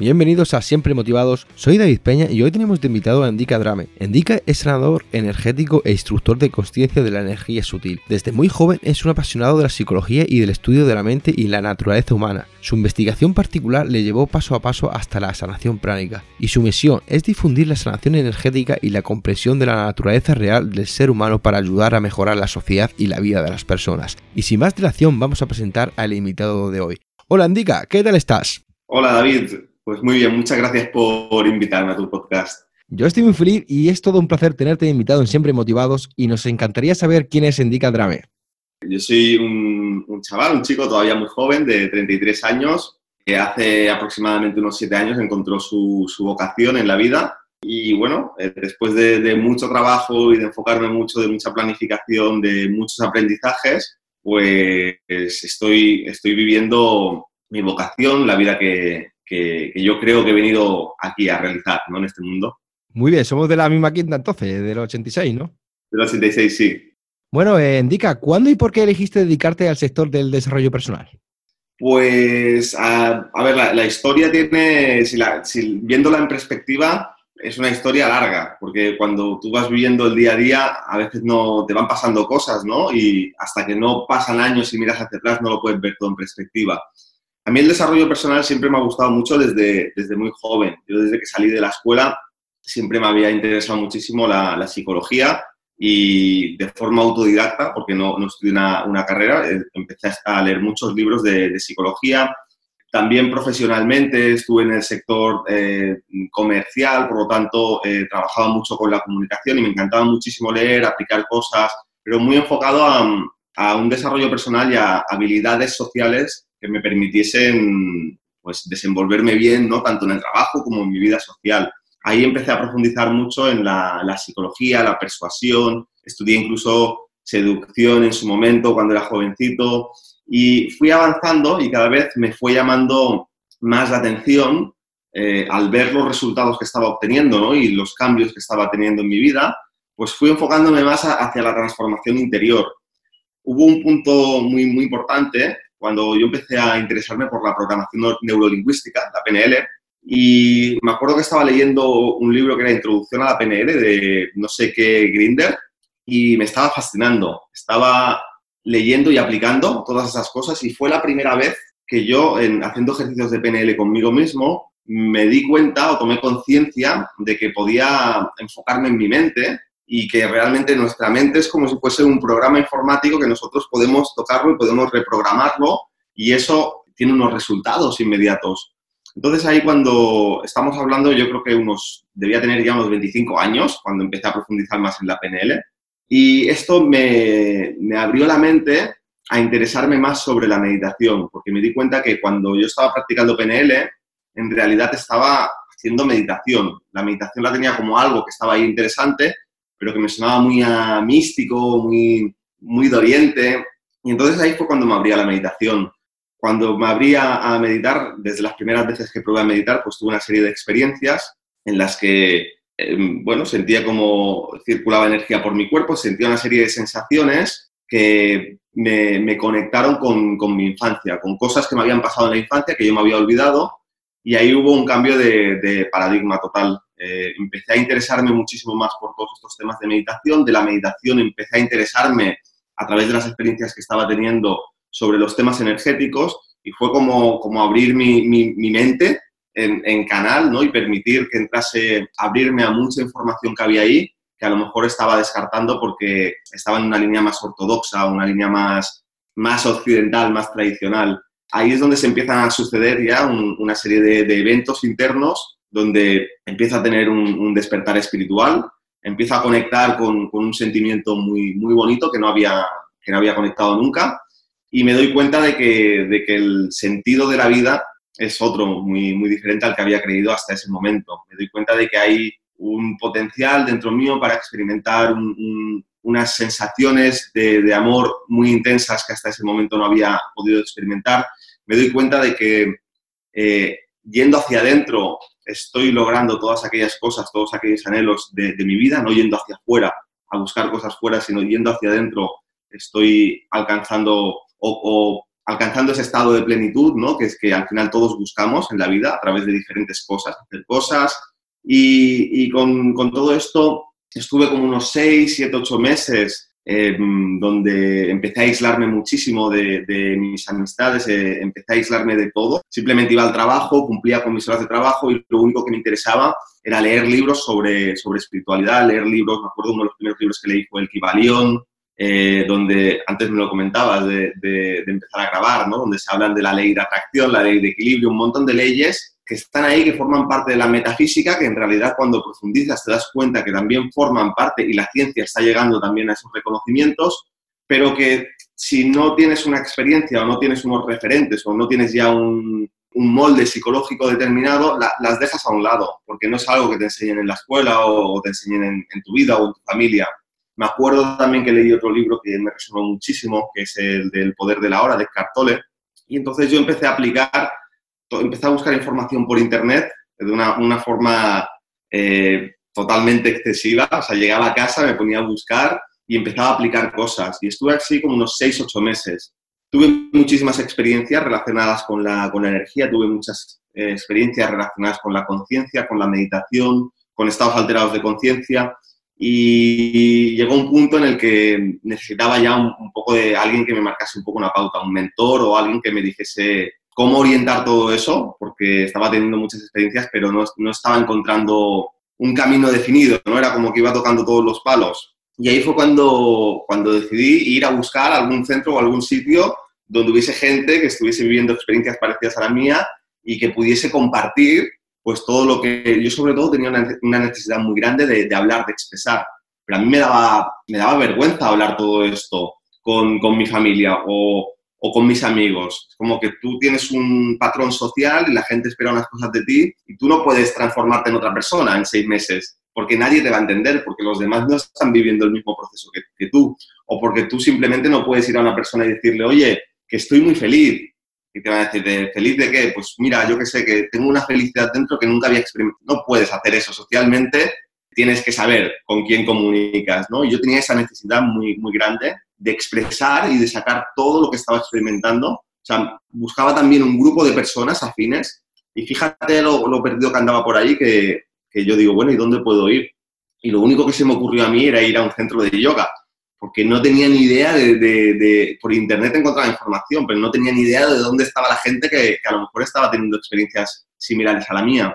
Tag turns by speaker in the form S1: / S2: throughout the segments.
S1: Bienvenidos a Siempre Motivados, soy David Peña y hoy tenemos de invitado a Endika Drame. Endika es sanador energético e instructor de conciencia de la energía sutil. Desde muy joven es un apasionado de la psicología y del estudio de la mente y la naturaleza humana. Su investigación particular le llevó paso a paso hasta la sanación pránica y su misión es difundir la sanación energética y la comprensión de la naturaleza real del ser humano para ayudar a mejorar la sociedad y la vida de las personas. Y sin más dilación vamos a presentar al invitado de hoy. Hola Endika, ¿qué tal estás?
S2: Hola David, pues muy bien, muchas gracias por invitarme a tu podcast.
S1: Yo estoy muy feliz y es todo un placer tenerte invitado en Siempre Motivados y nos encantaría saber quién es Endika Drame.
S2: Yo soy un, chaval, un chico todavía muy joven, de 33 años, que hace aproximadamente unos 7 años encontró su, vocación en la vida y bueno, eh, después de, de, mucho trabajo y de enfocarme mucho, de mucha planificación, de muchos aprendizajes, pues estoy, estoy viviendo mi vocación, la vida que, que, yo creo que he venido aquí a realizar ¿no? en este mundo.
S1: Muy bien, somos de la misma quinta entonces, del 86, ¿no?
S2: Del 86, sí.
S1: Bueno, eh, indica, ¿cuándo y por qué elegiste dedicarte al sector del desarrollo personal?
S2: Pues, a, ver, la, historia tiene, si, viéndola en perspectiva, es una historia larga, porque cuando tú vas viviendo el día a día, a veces no te van pasando cosas, ¿no? Y hasta que no pasan años y miras hacia atrás, no lo puedes ver todo en perspectiva. A mí el desarrollo personal siempre me ha gustado mucho desde, desde muy joven. Yo desde que salí de la escuela siempre me había interesado muchísimo la, psicología y de forma autodidacta, porque no, no estudié una, carrera, eh, empecé a leer muchos libros de, psicología. También profesionalmente estuve en el sector eh, comercial, por lo tanto eh, trabajaba mucho con la comunicación y me encantaba muchísimo leer, aplicar cosas, pero muy enfocado a, a un desarrollo personal y a habilidades sociales que me permitiesen pues, desenvolverme bien, ¿no? tanto en el trabajo como en mi vida social. Ahí empecé a profundizar mucho en la, psicología, la persuasión, estudié incluso seducción en su momento cuando era jovencito y fui avanzando y cada vez me fue llamando más la atención eh, al ver los resultados que estaba obteniendo y los cambios que estaba teniendo en mi vida, pues fui enfocándome más hacia la transformación interior. Hubo un punto muy, muy importante cuando yo empecé a interesarme por la programación neurolingüística, la PNL, y me acuerdo que estaba leyendo un libro que era Introducción a la PNL de no sé qué Grinder y me estaba fascinando. Estaba leyendo y aplicando todas esas cosas y fue la primera vez que yo, en, haciendo ejercicios de PNL conmigo mismo, me di cuenta o tomé conciencia de que podía enfocarme en mi mente y que realmente nuestra mente es como si fuese un programa informático que nosotros podemos tocarlo y podemos reprogramarlo y eso tiene unos resultados inmediatos. Entonces ahí cuando estamos hablando, yo creo que unos, debía tener ya unos 25 años cuando empecé a profundizar más en la PNL y esto me, me abrió la mente a interesarme más sobre la meditación, porque me di cuenta que cuando yo estaba practicando PNL, en realidad estaba haciendo meditación. La meditación la tenía como algo que estaba ahí interesante, pero que me sonaba muy a místico, muy, muy de oriente. Y entonces ahí fue cuando me abría la meditación. Cuando me abría a meditar, desde las primeras veces que probé a meditar, pues tuve una serie de experiencias en las que, em, bueno, sentía como circulaba energía por mi cuerpo, sentía una serie de sensaciones que me, me conectaron con, con, mi infancia, con cosas que me habían pasado en la infancia que yo me había olvidado y ahí hubo un cambio de, de paradigma total. Eh, empecé a interesarme muchísimo más por todos estos temas de meditación. De la meditación empecé a interesarme a través de las experiencias que estaba teniendo sobre los temas energéticos y fue como, como abrir mi, mi, mente en, canal ¿no? y permitir que entrase, abrirme a mucha información que había ahí, que a lo mejor estaba descartando porque estaba en una línea más ortodoxa, una línea más, más occidental, más tradicional. Ahí es donde se empiezan a suceder ya una serie de eventos internos donde empieza a tener un, despertar espiritual, empieza a conectar con, un sentimiento muy, muy bonito que no, había, que no había conectado nunca y me doy cuenta de que, de que el sentido de la vida es otro, muy, muy diferente al que había creído hasta ese momento. Me doy cuenta de que hay un potencial dentro mío para experimentar un, unas sensaciones de, amor muy intensas que hasta ese momento no había podido experimentar, me doy cuenta de que eh, yendo hacia adentro estoy logrando todas aquellas cosas, todos aquellos anhelos de, mi vida, no yendo hacia afuera a buscar cosas fuera, sino yendo hacia adentro estoy alcanzando o, alcanzando ese estado de plenitud, ¿no? Que es que al final todos buscamos en la vida a través de diferentes cosas, cosas. Y, con, con, todo esto estuve como unos 6, 7, 8 meses em, donde empecé a aislarme muchísimo de, de mis amistades, eh, empecé a aislarme de todo. Simplemente iba al trabajo, cumplía con mis horas de trabajo y lo único que me interesaba era leer libros sobre, sobre espiritualidad, leer libros, me acuerdo uno de los primeros libros que leí fue El Kibalión, eh, donde antes me lo comentabas de, de, empezar a grabar, ¿no? donde se hablan de la ley de atracción, la ley de equilibrio, un montón de leyes que están ahí, que forman parte de la metafísica, que en realidad cuando profundizas te das cuenta que también forman parte y la ciencia está llegando también a esos reconocimientos, pero que si no tienes una experiencia o no tienes unos referentes o no tienes ya un, un molde psicológico determinado, las dejas a un lado, porque no es algo que te enseñen en la escuela o, te enseñen en, tu vida o en tu familia. Me acuerdo también que leí otro libro que me resonó muchísimo, que es el del poder de la hora, de Cartole, y entonces yo empecé a aplicar, empecé a buscar información por internet de una, una forma eh, totalmente excesiva, o sea, llegaba a casa, me ponía a buscar y empezaba a aplicar cosas, y estuve así como unos 6, 8 meses. Tuve muchísimas experiencias relacionadas con la, con la energía, tuve muchas eh, experiencias relacionadas con la conciencia, con la meditación, con estados alterados de conciencia, y llegó un punto en el que necesitaba ya un, poco de alguien que me marcase un poco una pauta, un mentor o alguien que me dijese cómo orientar todo eso, porque estaba teniendo muchas experiencias, pero no, no estaba encontrando un camino definido, no era como que iba tocando todos los palos. Y ahí fue cuando, cuando decidí ir a buscar algún centro o algún sitio donde hubiese gente que estuviese viviendo experiencias parecidas a la mía y que pudiese compartir pues todo lo que yo sobre todo tenía una, necesidad muy grande de, hablar, de expresar. Pero a mí me daba, me daba vergüenza hablar todo esto con, con mi familia o, o, con mis amigos. Como que tú tienes un patrón social y la gente espera unas cosas de ti y tú no puedes transformarte en otra persona en seis meses porque nadie te va a entender, porque los demás no están viviendo el mismo proceso que, que tú, o porque tú simplemente no puedes ir a una persona y decirle, oye, que estoy muy feliz, y te van a decir, ¿de ¿feliz de qué? Pues mira, yo que sé, que tengo una felicidad dentro que nunca había experimentado. No puedes hacer eso socialmente, tienes que saber con quién comunicas, ¿no? Yo tenía esa necesidad muy, muy grande de expresar y de sacar todo lo que estaba experimentando. O sea, buscaba también un grupo de personas afines y fíjate lo, lo perdido que andaba por ahí que, que yo digo, bueno, ¿y dónde puedo ir? Y lo único que se me ocurrió a mí era ir a un centro de yoga porque no tenía ni idea de, por internet encontraba información, pero no tenía ni idea de dónde estaba la gente que, a lo mejor estaba teniendo experiencias similares a la mía.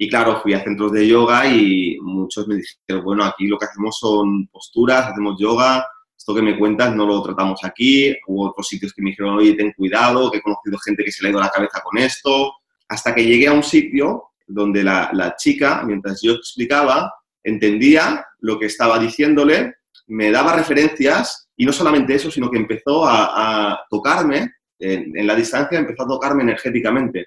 S2: Y claro, fui a centros de yoga y muchos me dijeron, bueno, aquí lo que hacemos son posturas, hacemos yoga, esto que me cuentas no lo tratamos aquí. Hubo otros sitios que me dijeron, oye, ten cuidado, que he conocido gente que se le ha ido la cabeza con esto. Hasta que llegué a un sitio donde la, la chica, mientras yo explicaba, entendía lo que estaba diciéndole me daba referencias y no solamente eso, sino que empezó a, tocarme, en, la distancia empezó a tocarme energéticamente.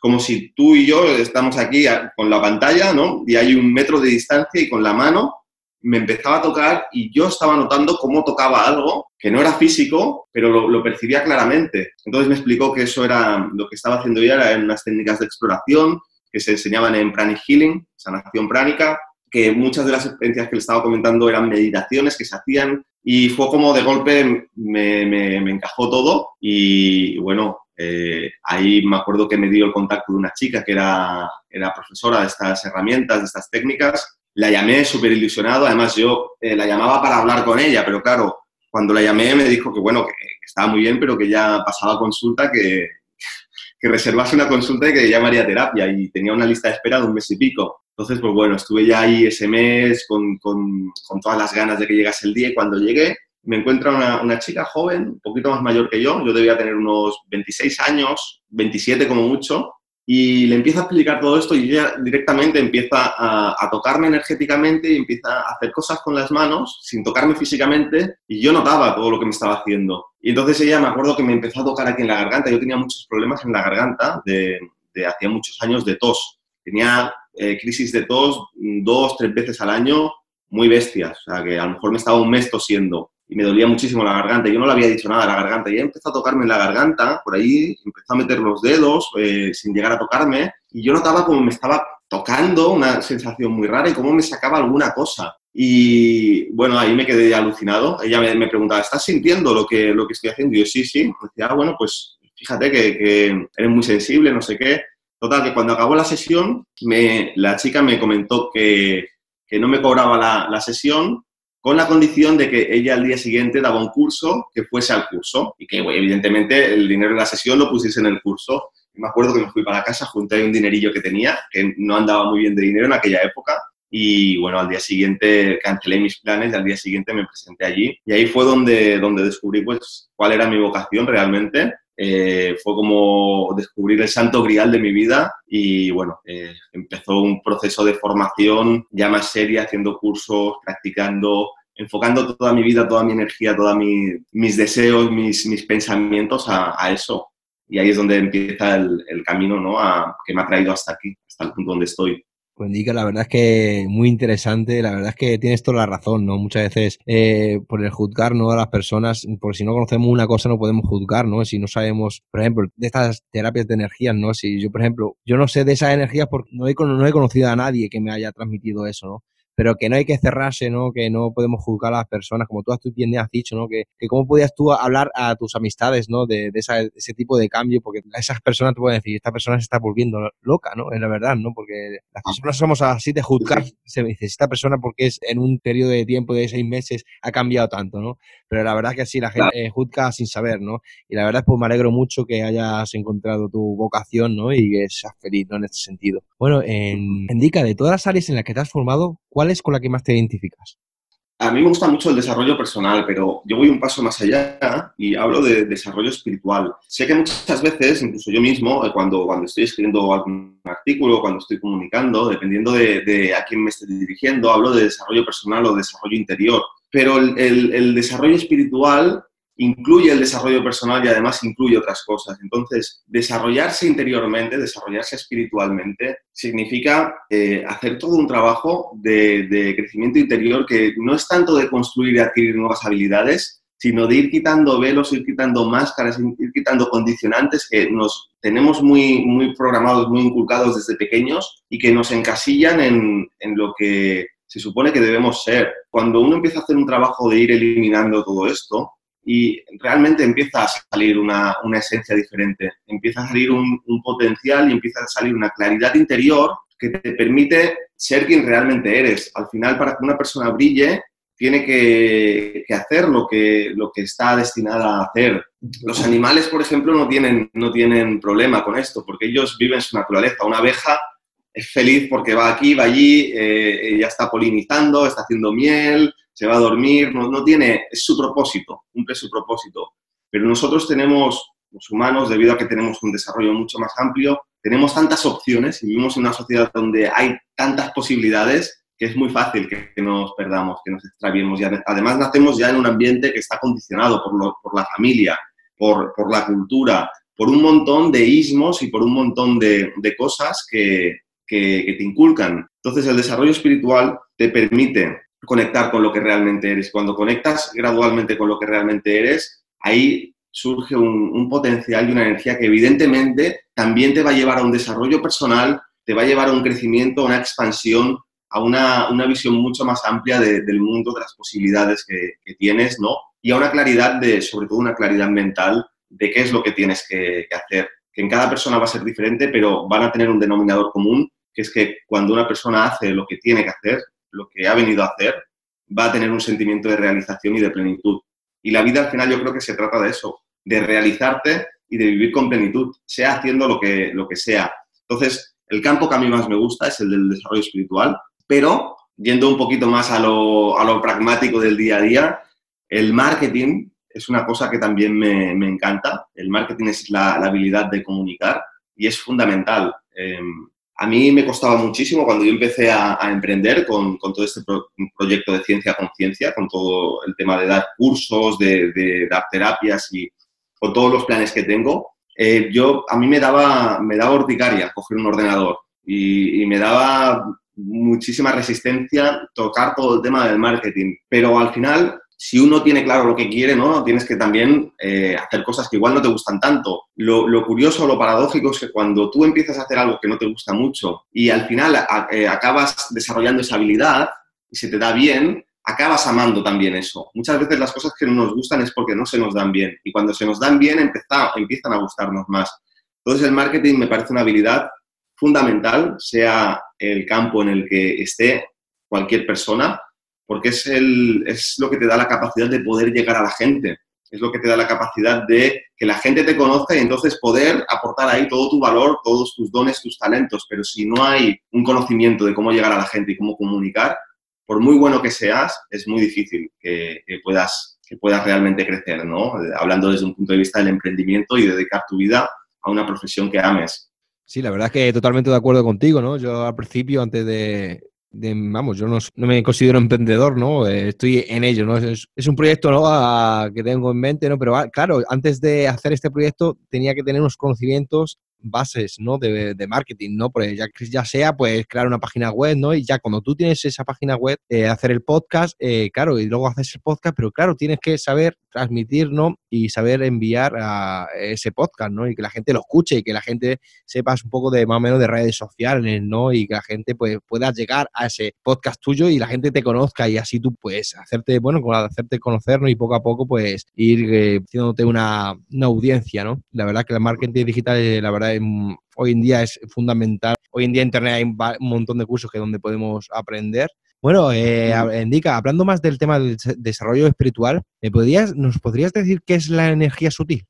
S2: Como si tú y yo estamos aquí con la pantalla, ¿no? Y hay un metro de distancia y con la mano me empezaba a tocar y yo estaba notando cómo tocaba algo que no era físico, pero lo, percibía claramente. Entonces me explicó que eso era lo que estaba haciendo ya, eran unas técnicas de exploración que se enseñaban en Pranic Healing, sanación pránica, que muchas de las experiencias que le estaba comentando eran meditaciones que se hacían y fue como de golpe me, me, encajó todo y bueno, eh, ahí me acuerdo que me dio el contacto de una chica que era, era profesora de estas herramientas, de estas técnicas. La llamé súper ilusionado, además yo eh, la llamaba para hablar con ella, pero claro, cuando la llamé me dijo que bueno, que, estaba muy bien, pero que ya pasaba consulta, que, que reservase una consulta y que ya haría terapia y tenía una lista de espera de un mes y pico. Entonces, pues bueno, estuve ya ahí ese mes con, con, con todas las ganas de que llegase el día y cuando llegué me encuentra una, una, chica joven, un poquito más mayor que yo, yo debía tener unos 26 años, 27 como mucho, y le empiezo a explicar todo esto y ella directamente empieza a, tocarme energéticamente y empieza a hacer cosas con las manos sin tocarme físicamente y yo notaba todo lo que me estaba haciendo. Y entonces ella me acuerdo que me empezó a tocar aquí en la garganta, yo tenía muchos problemas en la garganta de, de hacía muchos años de tos. Tenía eh, crisis de tos dos, tres veces al año, muy bestias. O sea, que a lo mejor me estaba un mes tosiendo y me dolía muchísimo la garganta. Yo no le había dicho nada a la garganta. Y empezó a tocarme en la garganta, por ahí, empezó a meter los dedos eh, sin llegar a tocarme. Y yo notaba como me estaba tocando, una sensación muy rara y cómo me sacaba alguna cosa. Y bueno, ahí me quedé alucinado. Ella me, preguntaba, ¿estás sintiendo lo que, lo que estoy haciendo? Y yo, sí, sí. decía, ah, bueno, pues fíjate que, que, eres muy sensible, no sé qué. Total, que cuando acabó la sesión, me, la chica me comentó que, que no me cobraba la, la, sesión con la condición de que ella al día siguiente daba un curso que fuese al curso y que evidentemente el dinero de la sesión lo pusiese en el curso. me acuerdo que me fui para casa, junté un dinerillo que tenía, que no andaba muy bien de dinero en aquella época, y bueno, al día siguiente cancelé mis planes y al día siguiente me presenté allí. Y ahí fue donde, donde descubrí pues cuál era mi vocación realmente eh, fue como descubrir el santo grial de mi vida y bueno, eh, empezó un proceso de formación ya más seria, haciendo cursos, practicando, enfocando toda mi vida, toda mi energía, todos mis deseos, mis, mis pensamientos a, eso. Y ahí es donde empieza el, el camino ¿no? a, que me ha traído hasta aquí, hasta el punto donde estoy.
S1: Pues indica, la verdad es que muy interesante, la verdad es que tienes toda la razón, ¿no? Muchas veces eh, por el juzgar, ¿no? A las personas, por si no conocemos una cosa no podemos juzgar, ¿no? Si no sabemos, por ejemplo, de estas terapias de energías, ¿no? Si yo, por ejemplo, yo no sé de esas energías porque no he, no he conocido a nadie que me haya transmitido eso, ¿no? Pero que no hay que cerrarse, ¿no? Que no podemos juzgar a las personas, como tú bien has dicho, ¿no? Que, que cómo podías tú hablar a tus amistades, ¿no? De, de ese tipo de cambio, porque esas personas te pueden decir, esta persona se está volviendo loca, ¿no? Es la verdad, ¿no? Porque las ah. personas somos así de juzgar, se dice, esta persona porque es en un periodo de tiempo de seis meses ha cambiado tanto, ¿no? Pero la verdad es que sí, la gente juzga sin saber, ¿no? Y la verdad es pues me alegro mucho que hayas encontrado tu vocación, ¿no? Y que seas feliz, ¿no? En este sentido. Bueno, en, indica de todas las áreas en las que te has formado, ¿cuál es con la que más te identificas?
S2: A mí me gusta mucho el desarrollo personal, pero yo voy un paso más allá y hablo de desarrollo espiritual. Sé que muchas veces, incluso yo mismo, eh, cuando, cuando estoy escribiendo algún artículo, cuando estoy comunicando, dependiendo de, a quién me esté dirigiendo, hablo de desarrollo personal o desarrollo interior. Pero el, el desarrollo espiritual incluye el desarrollo personal y además incluye otras cosas. Entonces, desarrollarse interiormente, desarrollarse espiritualmente, significa eh, hacer todo un trabajo de, crecimiento interior que no es tanto de construir y adquirir nuevas habilidades, sino de ir quitando velos, ir quitando máscaras, ir quitando condicionantes que nos tenemos muy, muy programados, muy inculcados desde pequeños y que nos encasillan en, en lo que se supone que debemos ser. Cuando uno empieza a hacer un trabajo de ir eliminando todo esto, y realmente empieza a salir una, una esencia diferente, empieza a salir un, un, potencial y empieza a salir una claridad interior que te permite ser quien realmente eres. Al final, para que una persona brille, tiene que, que, hacer lo que, lo que está destinada a hacer. Los animales, por ejemplo, no tienen, no tienen problema con esto, porque ellos viven su naturaleza. Una abeja es feliz porque va aquí, va allí, eh, ya está polinizando, está haciendo miel, se va a dormir, no, no tiene, es su propósito, cumple su propósito. Pero nosotros tenemos, los humanos, debido a que tenemos un desarrollo mucho más amplio, tenemos tantas opciones y vivimos en una sociedad donde hay tantas posibilidades que es muy fácil que, nos perdamos, que nos extraviemos. Y además nacemos ya en un ambiente que está condicionado por, por la familia, por, por, la cultura, por un montón de ismos y por un montón de, de cosas que, que, que te inculcan. Entonces el desarrollo espiritual te permite conectar con lo que realmente eres. Cuando conectas gradualmente con lo que realmente eres, ahí surge un, potencial y una energía que evidentemente también te va a llevar a un desarrollo personal, te va a llevar a un crecimiento, a una expansión, a una, una visión mucho más amplia del mundo, de las posibilidades que, tienes, ¿no? Y a una claridad de, sobre todo una claridad mental de qué es lo que tienes que hacer. Que en cada persona va a ser diferente, pero van a tener un denominador común, que es que cuando una persona hace lo que tiene que hacer, lo que ha venido a hacer, va a tener un sentimiento de realización y de plenitud. Y la vida al final yo creo que se trata de eso, de realizarte y de vivir con plenitud, sea haciendo lo que, lo que sea. Entonces, el campo que a mí más me gusta es el del desarrollo espiritual, pero yendo un poquito más a lo, a lo pragmático del día a día, el marketing es una cosa que también me, me encanta. El marketing es la, habilidad de comunicar y es fundamental. Eh, a mí me costaba muchísimo cuando yo empecé a, emprender con, todo este proyecto de ciencia conciencia, con todo el tema de dar cursos, de, dar terapias y con todos los planes que tengo. Eh, yo, a mí me daba, me daba coger un ordenador y, me daba muchísima resistencia tocar todo el tema del marketing, pero al final si uno tiene claro lo que quiere, ¿no? Tienes que también eh, hacer cosas que igual no te gustan tanto. Lo, lo, curioso, lo paradójico es que cuando tú empiezas a hacer algo que no te gusta mucho y al final eh, acabas desarrollando esa habilidad y se te da bien, acabas amando también eso. Muchas veces las cosas que no nos gustan es porque no se nos dan bien y cuando se nos dan bien empiezan a gustarnos más. Entonces el marketing me parece una habilidad fundamental, sea el campo en el que esté cualquier persona, porque es, el, es lo que te da la capacidad de poder llegar a la gente, es lo que te da la capacidad de que la gente te conozca y entonces poder aportar ahí todo tu valor, todos tus dones, tus talentos, pero si no hay un conocimiento de cómo llegar a la gente y cómo comunicar, por muy bueno que seas, es muy difícil que, puedas, que puedas realmente crecer, ¿no? Hablando desde un punto de vista del emprendimiento y dedicar tu vida a una profesión que ames.
S1: Sí, la verdad es que totalmente de acuerdo contigo, ¿no? Yo al principio, antes de, vamos, yo no, me considero emprendedor, ¿no? Eh, estoy en ello, ¿no? Es, un proyecto, ¿no? que tengo en mente, ¿no? Pero ah, claro, antes de hacer este proyecto tenía que tener unos conocimientos bases, ¿no? De, de, marketing, ¿no? Pues ya, sea, pues, crear una página web, ¿no? Y ya cuando tú tienes esa página web, eh, hacer el podcast, eh, claro, y luego haces el podcast, pero claro, tienes que saber transmitir, ¿no? Y saber enviar a ese podcast, ¿no? Y que la gente lo escuche y que la gente sepas un poco de más o menos de redes sociales, ¿no? Y que la gente, pues, pueda llegar a ese podcast tuyo y la gente te conozca y así tú, pues, hacerte, bueno, hacerte conocer, ¿no? Y poco a poco, pues, ir eh, haciéndote una, una audiencia, ¿no? La verdad que el marketing digital, la verdad, hoy en día es fundamental. Hoy en día en Internet hay un montón de cursos que donde podemos aprender. Bueno, eh, Indica, hablando más del tema del desarrollo espiritual, ¿me podrías, ¿nos podrías decir qué es la energía sutil?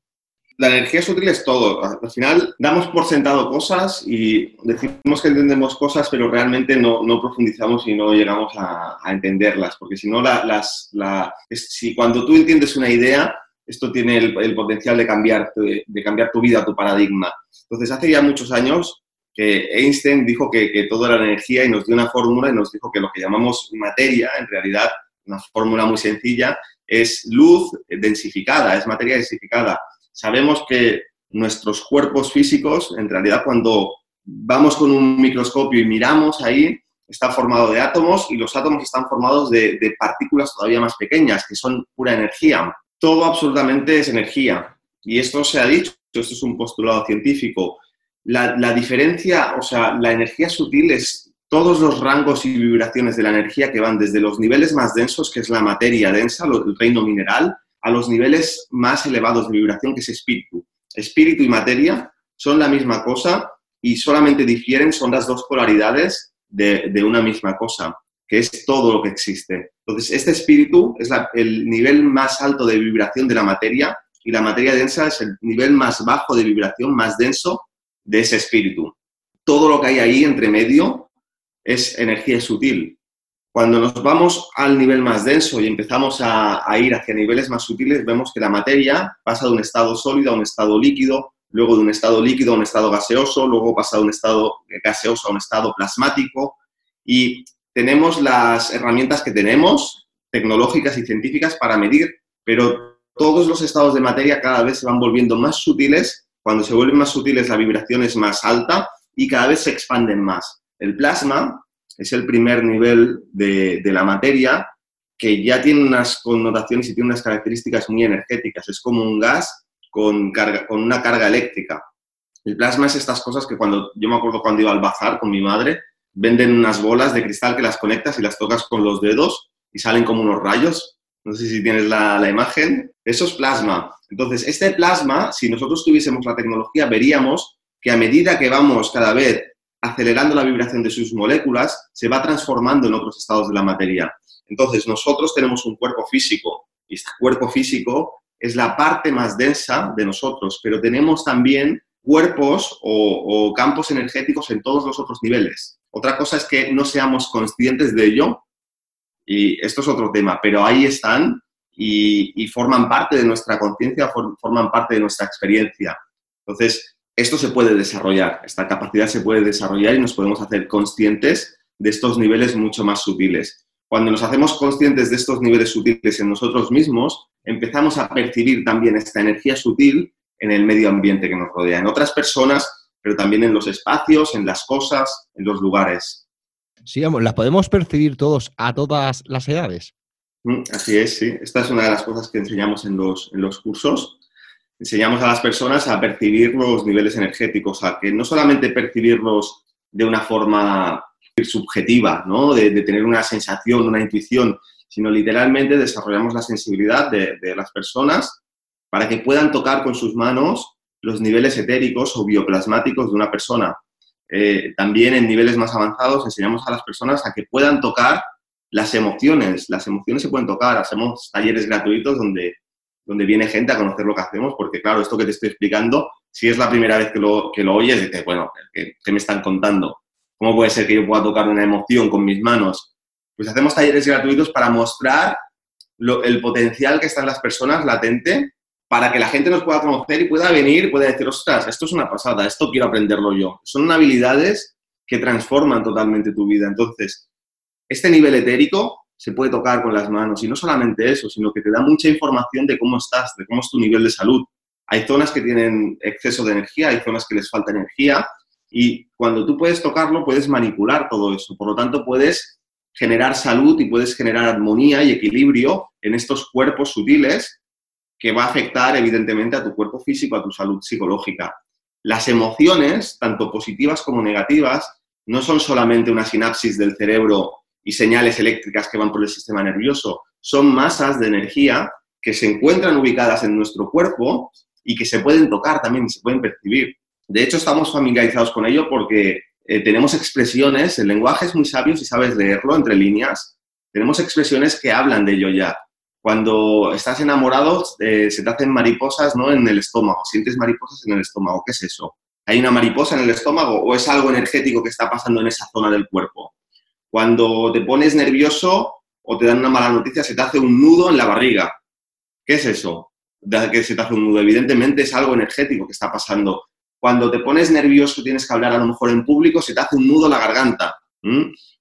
S2: La energía sutil es todo. Al final damos por sentado cosas y decimos que entendemos cosas, pero realmente no, no profundizamos y no llegamos a, entenderlas. Porque si no, las, la, si cuando tú entiendes una idea, esto tiene el, potencial de cambiar, de, cambiar tu vida, tu paradigma. Entonces, hace ya muchos años que Einstein dijo que, que todo era energía y nos dio una fórmula y nos dijo que lo que llamamos materia, en realidad, una fórmula muy sencilla, es luz densificada, es materia densificada. Sabemos que nuestros cuerpos físicos, en realidad, cuando vamos con un microscopio y miramos ahí, está formado de átomos y los átomos están formados de, de partículas todavía más pequeñas, que son pura energía todo absolutamente es energía. Y esto se ha dicho, esto es un postulado científico. La, diferencia, o sea, la energía sutil es todos los rangos y vibraciones de la energía que van desde los niveles más densos, que es la materia densa, el reino mineral, a los niveles más elevados de vibración, que es espíritu. Espíritu y materia son la misma cosa y solamente difieren, son las dos polaridades de, de una misma cosa que es todo lo que existe. Entonces, este espíritu es el nivel más alto de vibración de la materia y la materia densa es el nivel más bajo de vibración, más denso de ese espíritu. Todo lo que hay ahí entre medio es energía sutil. Cuando nos vamos al nivel más denso y empezamos a, a ir hacia niveles más sutiles, vemos que la materia pasa de un estado sólido a un estado líquido, luego de un estado líquido a un estado gaseoso, luego pasa de un estado gaseoso a un estado plasmático y tenemos las herramientas que tenemos, tecnológicas y científicas, para medir, pero todos los estados de materia cada vez se van volviendo más sutiles. Cuando se vuelven más sutiles, la vibración es más alta y cada vez se expanden más. El plasma es el primer nivel de, la materia que ya tiene unas connotaciones y tiene unas características muy energéticas. Es como un gas con, carga, con una carga eléctrica. El plasma es estas cosas que cuando yo me acuerdo cuando iba al bazar con mi madre, venden unas bolas de cristal que las conectas y las tocas con los dedos y salen como unos rayos. No sé si tienes la, imagen. Eso es plasma. Entonces, este plasma, si nosotros tuviésemos la tecnología, veríamos que a medida que vamos cada vez acelerando la vibración de sus moléculas, se va transformando en otros estados de la materia. Entonces, nosotros tenemos un cuerpo físico y este cuerpo físico es la parte más densa de nosotros, pero tenemos también cuerpos o campos energéticos en todos los otros niveles. Otra cosa es que no seamos conscientes de ello, y esto es otro tema, pero ahí están y, forman parte de nuestra conciencia, forman parte de nuestra experiencia. Entonces, esto se puede desarrollar, esta capacidad se puede desarrollar y nos podemos hacer conscientes de estos niveles mucho más sutiles. Cuando nos hacemos conscientes de estos niveles sutiles en nosotros mismos, empezamos a percibir también esta energía sutil en el medio ambiente que nos rodea, en otras personas pero también en los espacios, en las cosas, en los lugares.
S1: Sí, las podemos percibir todos a todas las edades.
S2: Mm, así es, sí. Esta es una de las cosas que enseñamos en los, en los cursos. Enseñamos a las personas a percibir los niveles energéticos, a que no solamente percibirlos de una forma subjetiva, ¿no? de, tener una sensación, una intuición, sino literalmente desarrollamos la sensibilidad de, las personas para que puedan tocar con sus manos los niveles etéricos o bioplasmáticos de una persona. Eh, también en niveles más avanzados enseñamos a las personas a que puedan tocar las emociones. Las emociones se pueden tocar. Hacemos talleres gratuitos donde, donde viene gente a conocer lo que hacemos, porque claro, esto que te estoy explicando, si es la primera vez que lo, que lo oyes, dices, bueno, ¿qué, ¿qué, me están contando? ¿Cómo puede ser que yo pueda tocar una emoción con mis manos? Pues hacemos talleres gratuitos para mostrar el potencial que está en las personas latente para que la gente nos pueda conocer y pueda venir y pueda decir, ostras, esto es una pasada, esto quiero aprenderlo yo. Son habilidades que transforman totalmente tu vida. Entonces, este nivel etérico se puede tocar con las manos y no solamente eso, sino que te da mucha información de cómo estás, de cómo es tu nivel de salud. Hay zonas que tienen exceso de energía, hay zonas que les falta energía y cuando tú puedes tocarlo puedes manipular todo eso. Por lo tanto, puedes generar salud y puedes generar armonía y equilibrio en estos cuerpos sutiles que va a afectar evidentemente a tu cuerpo físico, a tu salud psicológica. Las emociones, tanto positivas como negativas, no son solamente una sinapsis del cerebro y señales eléctricas que van por el sistema nervioso, son masas de energía que se encuentran ubicadas en nuestro cuerpo y que se pueden tocar también se pueden percibir. De hecho, estamos familiarizados con ello porque eh, tenemos expresiones, el lenguaje es muy sabio si sabes leerlo entre líneas, tenemos expresiones que hablan de ello ya. Cuando estás enamorado, eh, se te hacen mariposas ¿no? en el estómago, sientes mariposas en el estómago. ¿Qué es eso? ¿Hay una mariposa en el estómago o es algo energético que está pasando en esa zona del cuerpo? Cuando te pones nervioso o te dan una mala noticia, se te hace un nudo en la barriga. ¿Qué es eso? que se te hace un nudo. Evidentemente es algo energético que está pasando. Cuando te pones nervioso, tienes que hablar a lo mejor en público, se te hace un nudo en la garganta.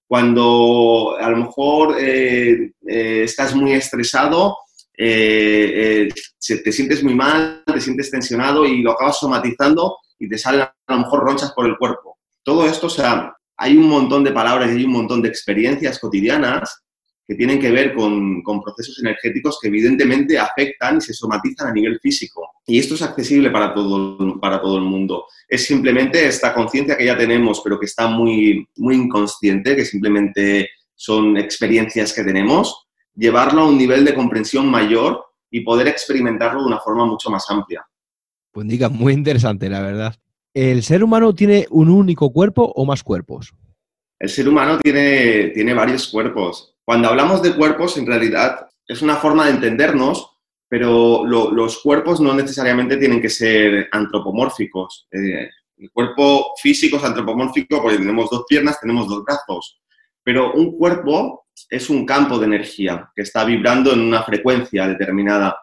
S2: Cuando a lo mejor eh, eh, estás muy estresado, eh, te sientes muy mal, te sientes tensionado y lo acabas somatizando y te salen a lo mejor ronchas por el cuerpo. Todo esto, o sea, hay un montón de palabras y hay un montón de experiencias cotidianas que tienen que ver con, procesos energéticos que evidentemente afectan y se somatizan a nivel físico. Y esto es accesible para todo, para todo el mundo. Es simplemente esta conciencia que ya tenemos, pero que está muy, muy inconsciente, que simplemente son experiencias que tenemos, llevarlo a un nivel de comprensión mayor y poder experimentarlo de una forma mucho más amplia.
S1: Pues diga, muy interesante, la verdad. ¿El ser humano tiene un único cuerpo o más cuerpos?
S2: El ser humano tiene, tiene varios cuerpos. Cuando hablamos de cuerpos, en realidad es una forma de entendernos, pero los cuerpos no necesariamente tienen que ser antropomórficos. Eh, el cuerpo físico es antropomórfico porque tenemos dos piernas, tenemos dos brazos, pero un cuerpo es un campo de energía que está vibrando en una frecuencia determinada.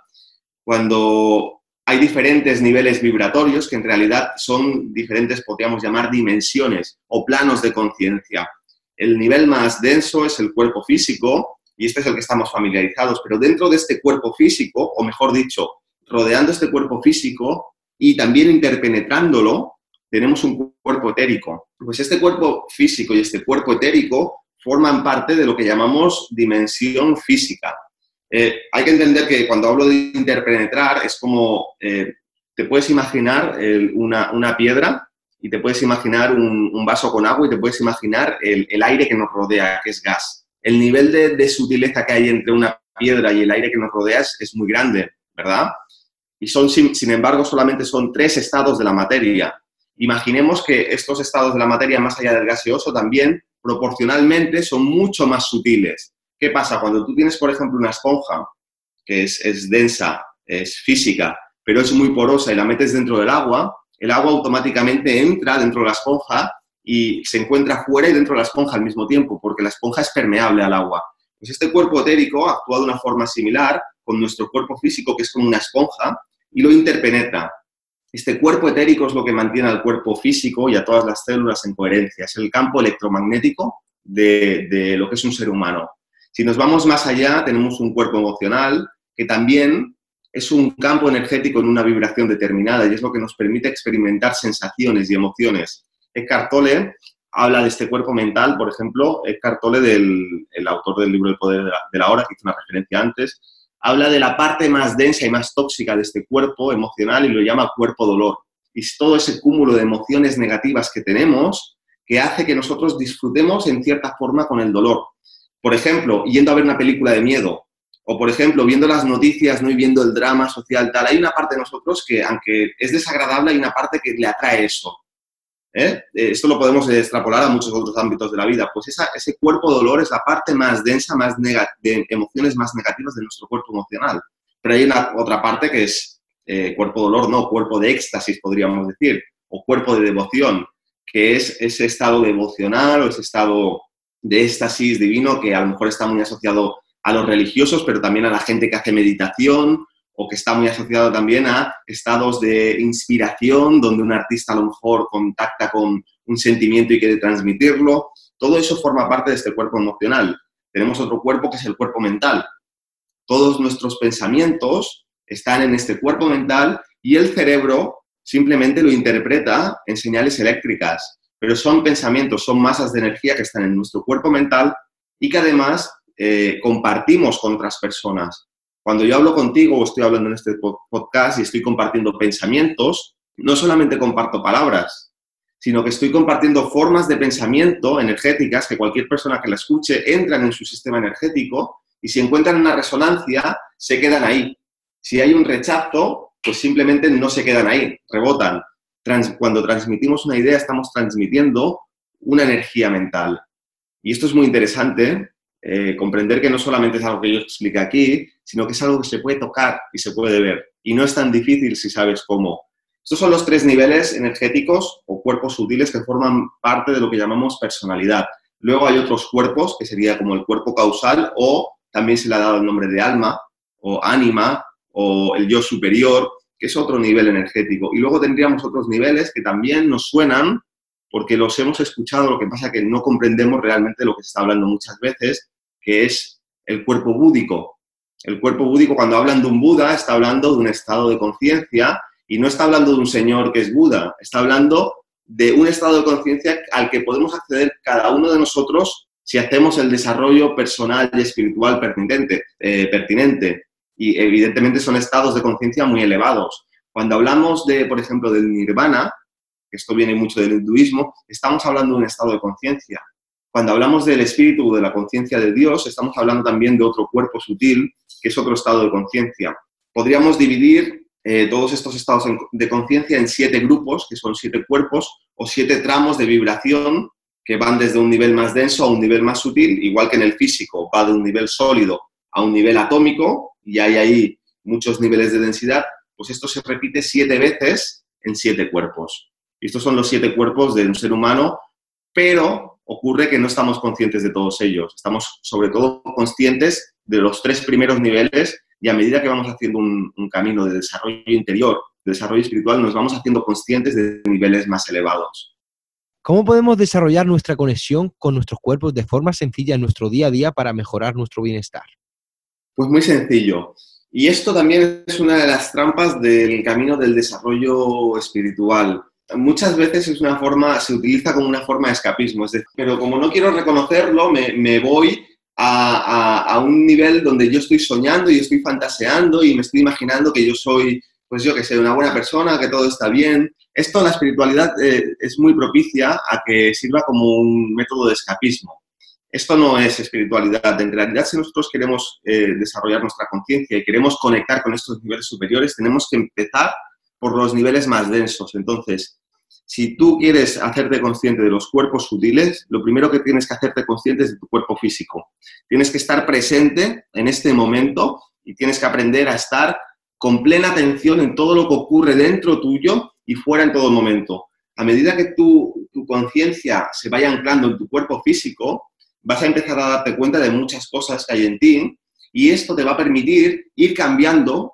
S2: Cuando hay diferentes niveles vibratorios que en realidad son diferentes, podríamos llamar, dimensiones o planos de conciencia. El nivel más denso es el cuerpo físico y este es el que estamos familiarizados, pero dentro de este cuerpo físico, o mejor dicho, rodeando este cuerpo físico y también interpenetrándolo, tenemos un cuerpo etérico. Pues este cuerpo físico y este cuerpo etérico forman parte de lo que llamamos dimensión física. Eh, hay que entender que cuando hablo de interpenetrar es como, eh, te puedes imaginar una, piedra y te puedes imaginar un, vaso con agua y te puedes imaginar el, aire que nos rodea, que es gas. El nivel de, sutileza que hay entre una piedra y el aire que nos rodea es, muy grande, ¿verdad? Y son, sin, sin embargo, solamente son tres estados de la materia. Imaginemos que estos estados de la materia, más allá del gaseoso, también proporcionalmente son mucho más sutiles. ¿Qué pasa? Cuando tú tienes, por ejemplo, una esponja que es, densa, es física, pero es muy porosa y la metes dentro del agua, el agua automáticamente entra dentro de la esponja y se encuentra fuera y dentro de la esponja al mismo tiempo, porque la esponja es permeable al agua. Pues este cuerpo etérico actúa de una forma similar con nuestro cuerpo físico, que es como una esponja, y lo interpenetra. Este cuerpo etérico es lo que mantiene al cuerpo físico y a todas las células en coherencia. Es el campo electromagnético de, de lo que es un ser humano. Si nos vamos más allá, tenemos un cuerpo emocional que también es un campo energético en una vibración determinada y es lo que nos permite experimentar sensaciones y emociones. Eckhart Tolle habla de este cuerpo mental, por ejemplo, Eckhart Tolle, el autor del libro El Poder de la, Hora, que hizo una referencia antes, habla de la parte más densa y más tóxica de este cuerpo emocional y lo llama cuerpo dolor. Y es todo ese cúmulo de emociones negativas que tenemos que hace que nosotros disfrutemos en cierta forma con el dolor. Por ejemplo, yendo a ver una película de miedo, o por ejemplo, viendo las noticias, no y viendo el drama social, tal, hay una parte de nosotros que, aunque es desagradable, hay una parte que le atrae eso. ¿eh? Eh, esto lo podemos extrapolar a muchos otros ámbitos de la vida. Pues ese cuerpo dolor es la parte más densa, más de emociones más negativas de nuestro cuerpo emocional. Pero hay una otra parte que es eh, cuerpo dolor, no, cuerpo de éxtasis, podríamos decir, o cuerpo de devoción, que es ese estado devocional o ese estado de éxtasis divino que a lo mejor está muy asociado a los religiosos, pero también a la gente que hace meditación o que está muy asociado también a estados de inspiración, donde un artista a lo mejor contacta con un sentimiento y quiere transmitirlo. Todo eso forma parte de este cuerpo emocional. Tenemos otro cuerpo que es el cuerpo mental. Todos nuestros pensamientos están en este cuerpo mental y el cerebro simplemente lo interpreta en señales eléctricas, pero son pensamientos, son masas de energía que están en nuestro cuerpo mental y que además eh, compartimos con otras personas. Cuando yo hablo contigo o estoy hablando en este podcast y estoy compartiendo pensamientos, no solamente comparto palabras, sino que estoy compartiendo formas de pensamiento energéticas que cualquier persona que la escuche entran en su sistema energético y si encuentran una resonancia, se quedan ahí. Si hay un rechazo, pues simplemente no se quedan ahí, rebotan. cuando transmitimos una idea, estamos transmitiendo una energía mental. Y esto es muy interesante eh, comprender que no solamente es algo que yo explico aquí, sino que es algo que se puede tocar y se puede ver. Y no es tan difícil si sabes cómo. Estos son los tres niveles energéticos o cuerpos sutiles que forman parte de lo que llamamos personalidad. Luego hay otros cuerpos, que sería como el cuerpo causal, o también se le ha dado el nombre de alma, o ánima, o el yo superior, que es otro nivel energético. Y luego tendríamos otros niveles que también nos suenan porque los hemos escuchado, lo que pasa es que no comprendemos realmente lo que se está hablando muchas veces, que es el cuerpo búdico. El cuerpo búdico, cuando hablan de un Buda, está hablando de un estado de conciencia y no está hablando de un señor que es Buda, está hablando de un estado de conciencia al que podemos acceder cada uno de nosotros si hacemos el desarrollo personal y espiritual pertinente. Eh, pertinente. Y evidentemente son estados de conciencia muy elevados. Cuando hablamos de, por ejemplo, del nirvana, esto viene mucho del hinduismo, estamos hablando de un estado de conciencia. Cuando hablamos del espíritu o de la conciencia de Dios, estamos hablando también de otro cuerpo sutil, que es otro estado de conciencia. Podríamos dividir eh, todos estos estados de conciencia en siete grupos, que son siete cuerpos o siete tramos de vibración que van desde un nivel más denso a un nivel más sutil, igual que en el físico, va de un nivel sólido a un nivel atómico y hay ahí muchos niveles de densidad, pues esto se repite siete veces en siete cuerpos. estos son los siete cuerpos de un ser humano, pero ocurre que no estamos conscientes de todos ellos. Estamos sobre todo conscientes de los tres primeros niveles y a medida que vamos haciendo un, camino de desarrollo interior, de desarrollo espiritual, nos vamos haciendo conscientes de niveles más elevados.
S1: ¿Cómo podemos desarrollar nuestra conexión con nuestros cuerpos de forma sencilla en nuestro día a día para mejorar nuestro bienestar?
S2: Pues muy sencillo. Y esto también es una de las trampas del camino del desarrollo espiritual muchas veces es una forma, se utiliza como una forma de escapismo, es decir, pero como no quiero reconocerlo, me, voy a, un nivel donde yo estoy soñando y estoy fantaseando y me estoy imaginando que yo soy, pues yo que sé, una buena persona, que todo está bien. Esto, la espiritualidad eh, es muy propicia a que sirva como un método de escapismo. Esto no es espiritualidad. En realidad, si nosotros queremos eh, desarrollar nuestra conciencia y queremos conectar con estos niveles superiores, tenemos que empezar por los niveles más densos. Entonces, si tú quieres hacerte consciente de los cuerpos sutiles, lo primero que tienes que hacerte consciente es de tu cuerpo físico. Tienes que estar presente en este momento y tienes que aprender a estar con plena atención en todo lo que ocurre dentro tuyo y fuera en todo momento. A medida que tu, tu conciencia se vaya anclando en tu cuerpo físico, vas a empezar a darte cuenta de muchas cosas que hay en ti y esto te va a permitir ir cambiando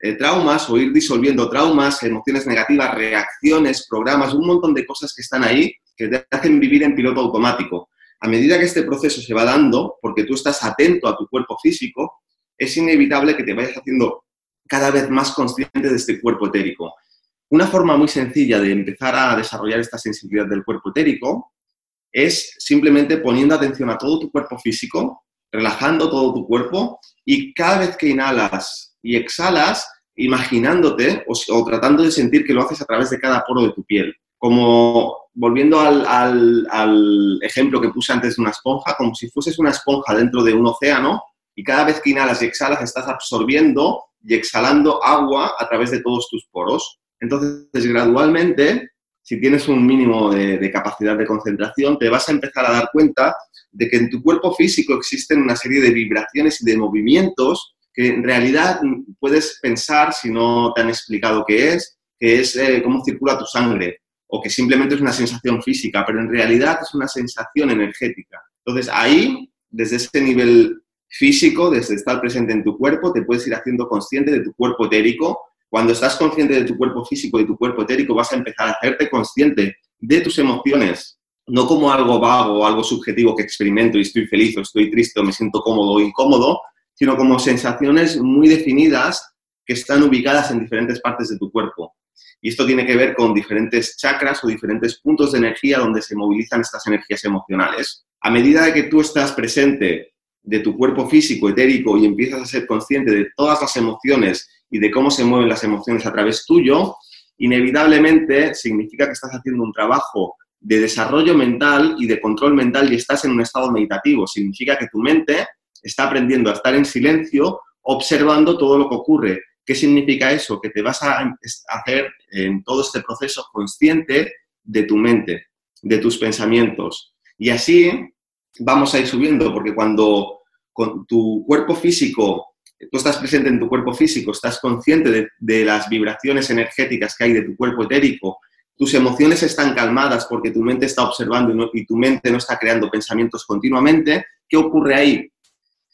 S2: eh, traumas o ir disolviendo traumas, emociones negativas, reacciones, programas, un montón de cosas que están ahí que te hacen vivir en piloto automático. A medida que este proceso se va dando, porque tú estás atento a tu cuerpo físico, es inevitable que te vayas haciendo cada vez más consciente de este cuerpo etérico. Una forma muy sencilla de empezar a desarrollar esta sensibilidad del cuerpo etérico es simplemente poniendo atención a todo tu cuerpo físico, relajando todo tu cuerpo y cada vez que inhalas y exhalas, imaginándote o, tratando de sentir que lo haces a través de cada poro de tu piel. Como volviendo al, ejemplo que puse antes de una esponja, como si fueses una esponja dentro de un océano y cada vez que inhalas y exhalas estás absorbiendo y exhalando agua a través de todos tus poros. Entonces, gradualmente, si tienes un mínimo de, capacidad de concentración, te vas a empezar a dar cuenta de que en tu cuerpo físico existen una serie de vibraciones y de movimientos que en realidad puedes pensar, si no te han explicado qué es, que es eh, cómo circula tu sangre o que simplemente es una sensación física, pero en realidad es una sensación energética. Entonces ahí, desde ese nivel físico, desde estar presente en tu cuerpo, te puedes ir haciendo consciente de tu cuerpo etérico. Cuando estás consciente de tu cuerpo físico y tu cuerpo etérico, vas a empezar a hacerte consciente de tus emociones, no como algo vago o algo subjetivo que experimento y estoy feliz o estoy triste o me siento cómodo o incómodo, sino como sensaciones muy definidas que están ubicadas en diferentes partes de tu cuerpo. Y esto tiene que ver con diferentes chakras o diferentes puntos de energía donde se movilizan estas energías emocionales. A medida de que tú estás presente de tu cuerpo físico, etérico, y empiezas a ser consciente de todas las emociones y de cómo se mueven las emociones a través tuyo, inevitablemente significa que estás haciendo un trabajo de desarrollo mental y de control mental y estás en un estado meditativo. Significa que tu mente está aprendiendo a estar en silencio, observando todo lo que ocurre. ¿Qué significa eso? Que te vas a hacer en todo este proceso consciente de tu mente, de tus pensamientos. Y así vamos a ir subiendo, porque cuando con tu cuerpo físico, tú estás presente en tu cuerpo físico, estás consciente de, las vibraciones energéticas que hay de tu cuerpo etérico, tus emociones están calmadas porque tu mente está observando y, tu mente no está creando pensamientos continuamente, ¿qué ocurre ahí?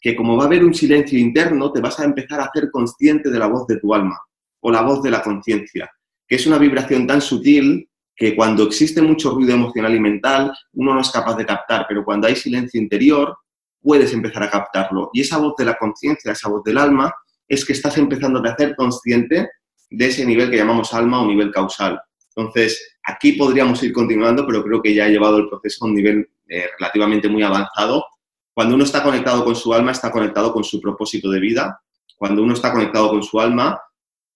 S2: Que como va a haber un silencio interno, te vas a empezar a hacer consciente de la voz de tu alma o la voz de la conciencia, que es una vibración tan sutil que cuando existe mucho ruido emocional y mental, uno no es capaz de captar, pero cuando hay silencio interior, puedes empezar a captarlo. Y esa voz de la conciencia, esa voz del alma, es que estás empezando a hacer consciente de ese nivel que llamamos alma o nivel causal. Entonces, aquí podríamos ir continuando, pero creo que ya he llevado el proceso a un nivel eh, relativamente muy avanzado. Cuando uno está conectado con su alma, está conectado con su propósito de vida. Cuando uno está conectado con su alma,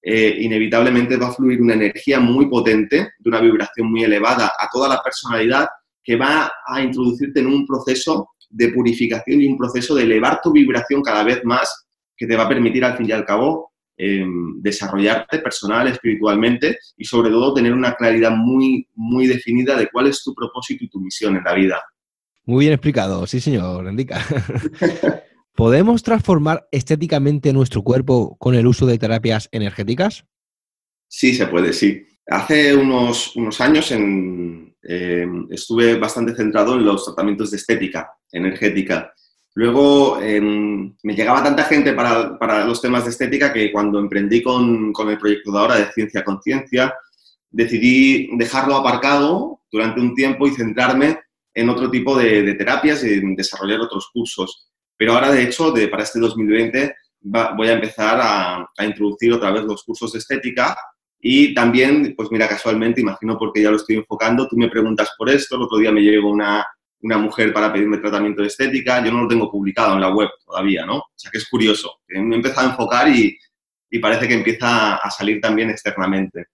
S2: eh, inevitablemente va a fluir una energía muy potente, de una vibración muy elevada a toda la personalidad que va a introducirte en un proceso de purificación y un proceso de elevar tu vibración cada vez más que te va a permitir al fin y al cabo em, desarrollarte personal, espiritualmente y sobre todo tener una claridad muy, muy definida de cuál es tu propósito y tu misión en la vida.
S1: Muy bien explicado, sí señor, Indica. ¿Podemos transformar estéticamente nuestro cuerpo con el uso de terapias energéticas?
S2: Sí, se puede, sí. Hace unos, unos años en, em, estuve bastante centrado en los tratamientos de estética energética. Luego em, me llegaba tanta gente para, los temas de estética que cuando emprendí con, el proyecto de ahora de Ciencia Conciencia, decidí dejarlo aparcado durante un tiempo y centrarme en otro tipo de, terapias y en desarrollar otros cursos. Pero ahora, de hecho, de, para este 2020 voy a empezar a, a introducir otra vez los cursos de estética y también, pues mira, casualmente, imagino porque ya lo estoy enfocando, tú me preguntas por esto, el otro día me llegó una, una mujer para pedirme tratamiento de estética, yo no lo tengo publicado en la web todavía, ¿no? O sea que es curioso, me he empezado a enfocar y, y parece que empieza a salir también externamente.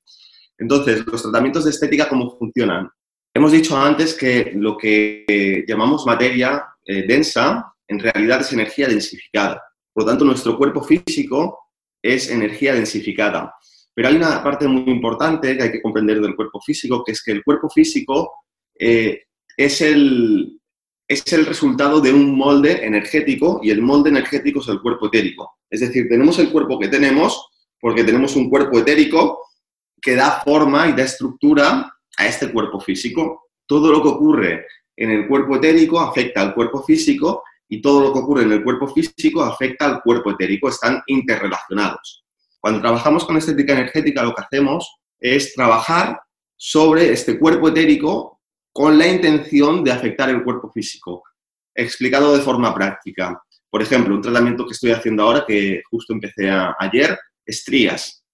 S2: Entonces, los tratamientos de estética, ¿cómo funcionan? Hemos dicho antes que lo que llamamos materia eh, densa, en realidad es energía densificada. Por lo tanto, nuestro cuerpo físico es energía densificada. Pero hay una parte muy importante que hay que comprender del cuerpo físico, que es que el cuerpo físico eh, es el, es el resultado de un molde energético y el molde energético es el cuerpo etérico. Es decir, tenemos el cuerpo que tenemos porque tenemos un cuerpo etérico que da forma y da estructura a este cuerpo físico. Todo lo que ocurre en el cuerpo etérico afecta al cuerpo físico y todo lo que ocurre en el cuerpo físico afecta al cuerpo etérico. Están interrelacionados. Cuando trabajamos con estética energética, lo que hacemos es trabajar sobre este cuerpo etérico con la intención de afectar el cuerpo físico. Explicado de forma práctica. Por ejemplo, un tratamiento que estoy haciendo ahora, que justo empecé ayer, estrías.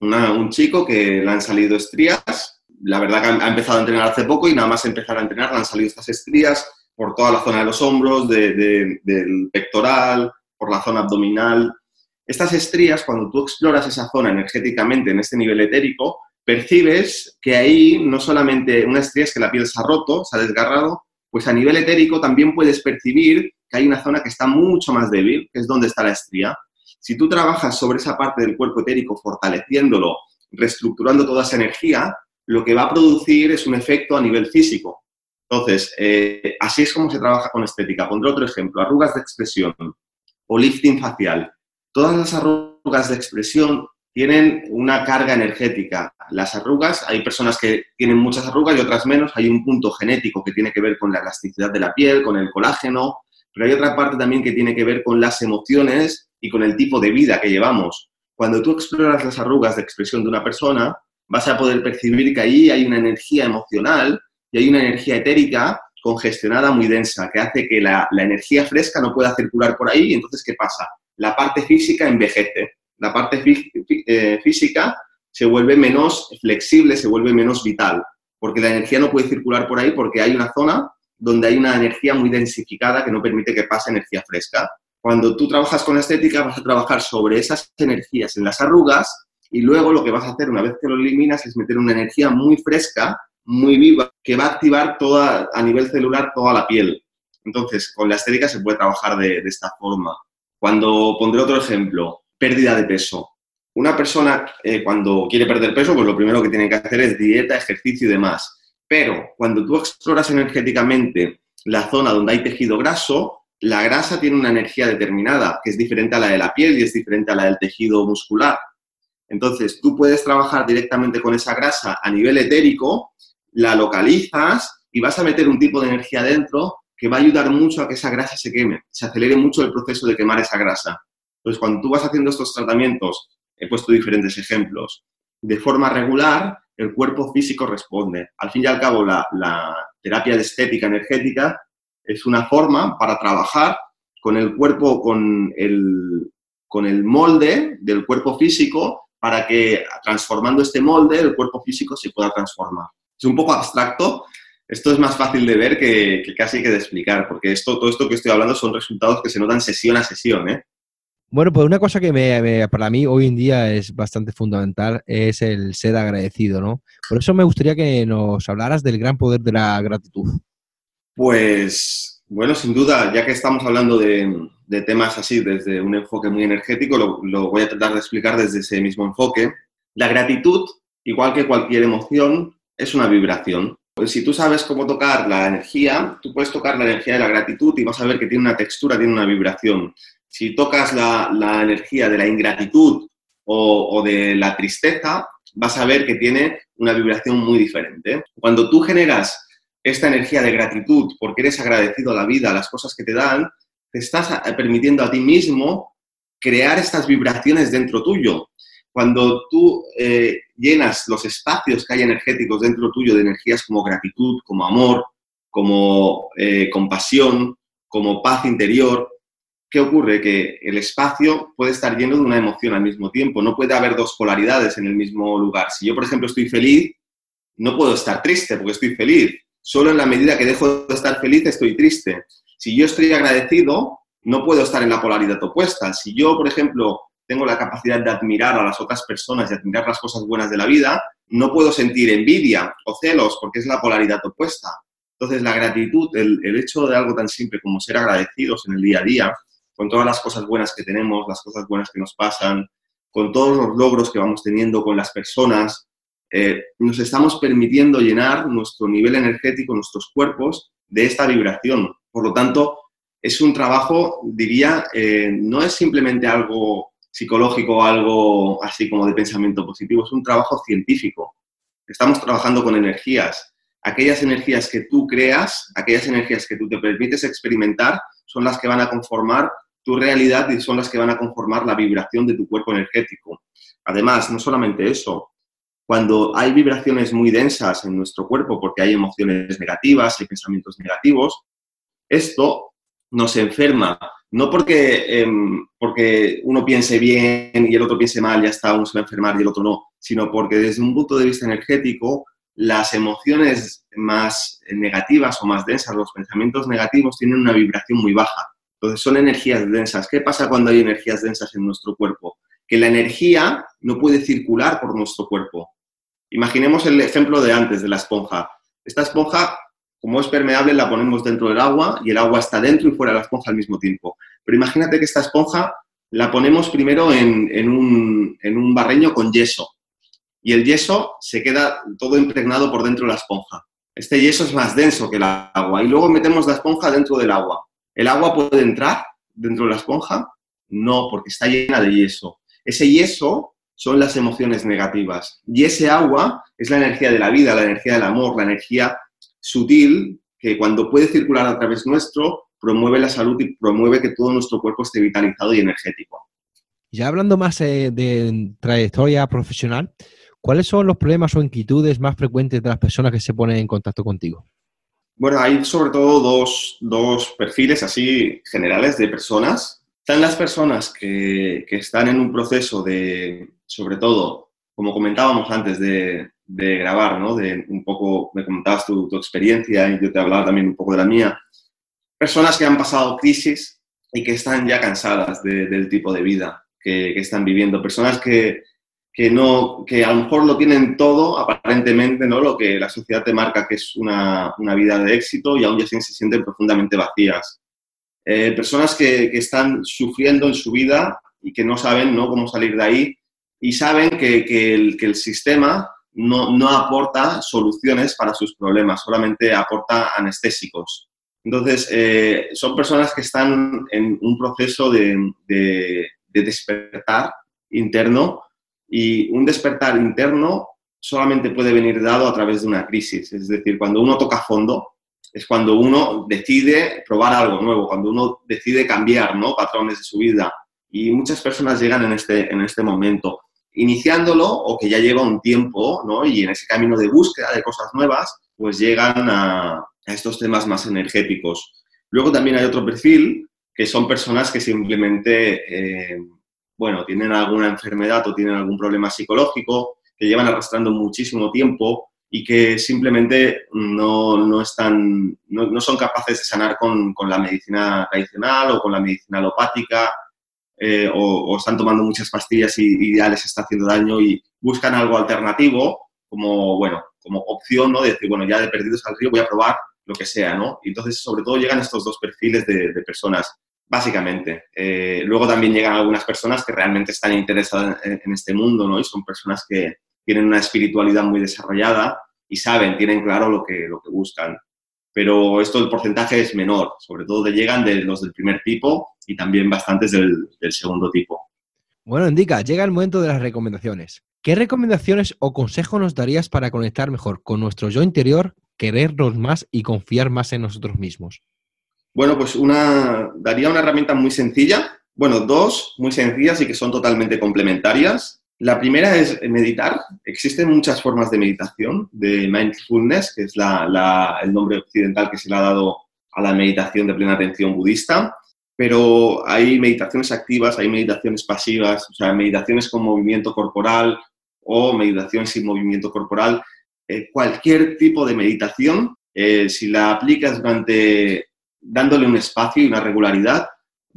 S2: un chico que le han salido estrías la verdad que ha empezado a entrenar hace poco y nada más empezar a entrenar le han salido estas estrías por toda la zona de los hombros, del pectoral, por la zona abdominal. Estas estrías, cuando tú exploras esa zona energéticamente en este nivel etérico, percibes que ahí no solamente una estría es que la piel se ha roto, se ha desgarrado, pues a nivel etérico también puedes percibir que hay una zona que está mucho más débil, que es donde está la estría. Si tú trabajas sobre esa parte del cuerpo etérico, fortaleciéndolo, reestructurando toda esa energía, lo que va a producir es un efecto a nivel físico. Entonces, eh, así es como se trabaja con estética. Pondré otro ejemplo, arrugas de expresión o lifting facial. Todas las arrugas de expresión tienen una carga energética. Las arrugas, hay personas que tienen muchas arrugas y otras menos. Hay un punto genético que tiene que ver con la elasticidad de la piel, con el colágeno, pero hay otra parte también que tiene que ver con las emociones y con el tipo de vida que llevamos. Cuando tú exploras las arrugas de expresión de una persona, vas a poder percibir que ahí hay una energía emocional y hay una energía etérica congestionada muy densa, que hace que la, energía fresca no pueda circular por ahí. Y entonces, ¿qué pasa? La parte física envejece. La parte eh, física se vuelve menos flexible, se vuelve menos vital, porque la energía no puede circular por ahí porque hay una zona donde hay una energía muy densificada que no permite que pase energía fresca. Cuando tú trabajas con estética, vas a trabajar sobre esas energías en las arrugas y luego lo que vas a hacer una vez que lo eliminas es meter una energía muy fresca, muy viva, que va a activar toda, a nivel celular toda la piel. Entonces, con la estética se puede trabajar de, esta forma. Cuando pondré otro ejemplo, pérdida de peso. Una persona eh, cuando quiere perder peso, pues lo primero que tiene que hacer es dieta, ejercicio y demás. Pero cuando tú exploras energéticamente la zona donde hay tejido graso, la grasa tiene una energía determinada, que es diferente a la de la piel y es diferente a la del tejido muscular. Entonces, tú puedes trabajar directamente con esa grasa a nivel etérico, la localizas y vas a meter un tipo de energía dentro que va a ayudar mucho a que esa grasa se queme, se acelere mucho el proceso de quemar esa grasa. Entonces, cuando tú vas haciendo estos tratamientos, he puesto diferentes ejemplos, de forma regular, el cuerpo físico responde. Al fin y al cabo, la, terapia de estética energética es una forma para trabajar con el cuerpo, con el, con el molde del cuerpo físico, para que transformando este molde, el cuerpo físico se pueda transformar. Es un poco abstracto, esto es más fácil de ver que, casi que de explicar, porque esto, todo esto que estoy hablando son resultados que se notan sesión a sesión. ¿eh?
S1: Bueno, pues una cosa que me, para mí hoy en día es bastante fundamental es el ser agradecido, ¿no? Por eso me gustaría que nos hablaras del gran poder de la gratitud.
S2: Pues, bueno, sin duda, ya que estamos hablando de, temas así desde un enfoque muy energético, lo, voy a tratar de explicar desde ese mismo enfoque. La gratitud, igual que cualquier emoción, es una vibración. Pues si tú sabes cómo tocar la energía, tú puedes tocar la energía de la gratitud y vas a ver que tiene una textura, tiene una vibración si tocas la, energía de la ingratitud o, de la tristeza, vas a ver que tiene una vibración muy diferente. Cuando tú generas esta energía de gratitud porque eres agradecido a la vida, a las cosas que te dan, te estás permitiendo a ti mismo crear estas vibraciones dentro tuyo. Cuando tú eh, llenas los espacios que hay energéticos dentro tuyo de energías como gratitud, como amor, como eh, compasión, como paz interior, ¿qué ocurre? Que el espacio puede estar lleno de una emoción al mismo tiempo. No puede haber dos polaridades en el mismo lugar. Si yo, por ejemplo, estoy feliz, no puedo estar triste porque estoy feliz. Solo en la medida que dejo de estar feliz estoy triste. Si yo estoy agradecido, no puedo estar en la polaridad opuesta. Si yo, por ejemplo, tengo la capacidad de admirar a las otras personas y admirar las cosas buenas de la vida, no puedo sentir envidia o celos porque es la polaridad opuesta. Entonces, la gratitud, el, el hecho de algo tan simple como ser agradecidos en el día a día, con todas las cosas buenas que tenemos, las cosas buenas que nos pasan, con todos los logros que vamos teniendo con las personas, eh, nos estamos permitiendo llenar nuestro nivel energético, nuestros cuerpos, de esta vibración. Por lo tanto, es un trabajo, diría, eh, no es simplemente algo psicológico, algo así como de pensamiento positivo, es un trabajo científico. Estamos trabajando con energías. Aquellas energías que tú creas, aquellas energías que tú te permites experimentar, son las que van a conformar tu realidad y son las que van a conformar la vibración de tu cuerpo energético. Además, no solamente eso, cuando hay vibraciones muy densas en nuestro cuerpo porque hay emociones negativas, hay pensamientos negativos, esto nos enferma. No porque, em, porque uno piense bien y el otro piense mal, ya está, uno se va a enfermar y el otro no, sino porque desde un punto de vista energético las emociones más negativas o más densas, los pensamientos negativos, tienen una vibración muy baja. Entonces son energías densas. ¿Qué pasa cuando hay energías densas en nuestro cuerpo? Que la energía no puede circular por nuestro cuerpo. Imaginemos el ejemplo de antes, de la esponja. Esta esponja, como es permeable, la ponemos dentro del agua y el agua está dentro y fuera de la esponja al mismo tiempo. Pero imagínate que esta esponja la ponemos primero en, un, en un barreño con yeso y el yeso se queda todo impregnado por dentro de la esponja. Este yeso es más denso que el agua y luego metemos la esponja dentro del agua. ¿El agua puede entrar dentro de la esponja? No, porque está llena de yeso. Ese yeso son las emociones negativas y ese agua es la energía de la vida, la energía del amor, la energía sutil que cuando puede circular a través nuestro promueve la salud y promueve que todo nuestro cuerpo esté vitalizado y energético.
S1: Ya hablando más eh, de trayectoria profesional, ¿Cuáles son los problemas o inquietudes más frecuentes de las personas que se ponen en contacto contigo?
S2: Bueno, hay sobre todo dos, perfiles así generales de personas. Están las personas que, están en un proceso de, sobre todo, como comentábamos antes de, grabar, ¿no? De un poco, me comentabas tu, experiencia y yo te hablaba también un poco de la mía. Personas que han pasado crisis y que están ya cansadas del tipo de vida que, que están viviendo. Personas que, que, no, que a lo mejor lo tienen todo, aparentemente, ¿no? Lo que la sociedad te marca que es una, una vida de éxito y aún así se sienten profundamente vacías. Eh, personas que, que, están sufriendo en su vida y que no saben ¿no? cómo salir de ahí y saben que, que, el, que el, sistema no, no, aporta soluciones para sus problemas, solamente aporta anestésicos. Entonces, eh, son personas que están en un proceso de, de, de despertar interno y un despertar interno solamente puede venir dado a través de una crisis. Es decir, cuando uno toca fondo, es cuando uno decide probar algo nuevo, cuando uno decide cambiar ¿no? patrones de su vida. Y muchas personas llegan en este, en este momento, iniciándolo o que ya lleva un tiempo, ¿no? y en ese camino de búsqueda de cosas nuevas, pues llegan a, estos temas más energéticos. Luego también hay otro perfil, que son personas que simplemente eh, bueno, tienen alguna enfermedad o tienen algún problema psicológico que llevan arrastrando muchísimo tiempo y que simplemente no, están, no, son capaces de sanar con, la medicina tradicional o con la medicina alopática eh, o, están tomando muchas pastillas y, ya les está haciendo daño y buscan algo alternativo como, bueno, como opción, ¿no? De decir, bueno, ya de perdidos al río voy a probar lo que sea, ¿no? Y entonces, sobre todo, llegan estos dos perfiles de, de personas básicamente. Eh, luego también llegan algunas personas que realmente están interesadas en, este mundo, ¿no? Y son personas que tienen una espiritualidad muy desarrollada y saben, tienen claro lo que, lo que buscan. Pero esto, el porcentaje es menor, sobre todo llegan de los del primer tipo y también bastantes del, del segundo tipo.
S1: Bueno, Indica, llega el momento de las recomendaciones. ¿Qué recomendaciones o consejos nos darías para conectar mejor con nuestro yo interior, querernos más y confiar más en nosotros mismos?
S2: Bueno, pues una, daría una herramienta muy sencilla, bueno, dos muy sencillas y que son totalmente complementarias. La primera es meditar. Existen muchas formas de meditación, de mindfulness, que es el nombre occidental que se le ha dado a la meditación de plena atención budista, pero hay meditaciones activas, hay meditaciones pasivas, o sea, meditaciones con movimiento corporal o meditación sin movimiento corporal. Eh, cualquier tipo de meditación, eh, si la aplicas durante dándole un espacio y una regularidad,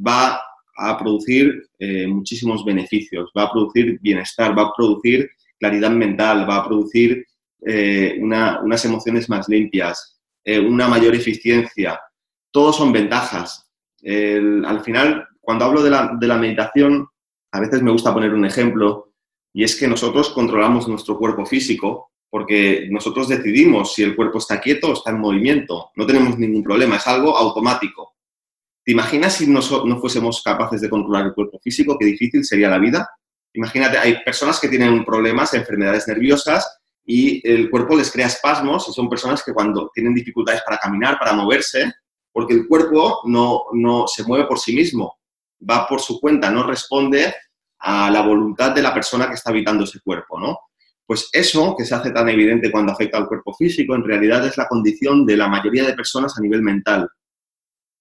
S2: va a producir eh, muchísimos beneficios, va a producir bienestar, va a producir claridad mental, va a producir eh, unas emociones más limpias, eh, una mayor eficiencia. Todos son ventajas. al final, cuando hablo de la, de la meditación, a veces me gusta poner un ejemplo, y es que nosotros controlamos nuestro cuerpo físico porque nosotros decidimos si el cuerpo está quieto o está en movimiento. No tenemos ningún problema, es algo automático. ¿Te imaginas si no, fuésemos capaces de controlar el cuerpo físico? Qué difícil sería la vida. Imagínate, hay personas que tienen problemas, enfermedades nerviosas y el cuerpo les crea espasmos y son personas que cuando tienen dificultades para caminar, para moverse, porque el cuerpo no, no se mueve por sí mismo, va por su cuenta, no responde a la voluntad de la persona que está habitando ese cuerpo, ¿no? Pues eso que se hace tan evidente cuando afecta al cuerpo físico, en realidad es la condición de la mayoría de personas a nivel mental.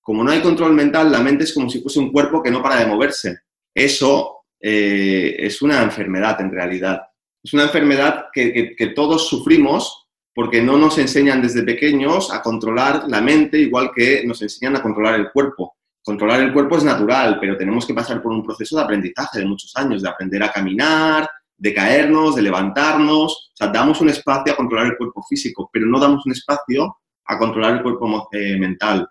S2: Como no hay control mental, la mente es como si fuese un cuerpo que no para de moverse. Eso eh, es una enfermedad en realidad. Es una enfermedad que, todos sufrimos porque no nos enseñan desde pequeños a controlar la mente igual que nos enseñan a controlar el cuerpo. Controlar el cuerpo es natural, pero tenemos que pasar por un proceso de aprendizaje de muchos años, de aprender a caminar, de caernos, de levantarnos. O sea, damos un espacio a controlar el cuerpo físico, pero no damos un espacio a controlar el cuerpo eh, mental.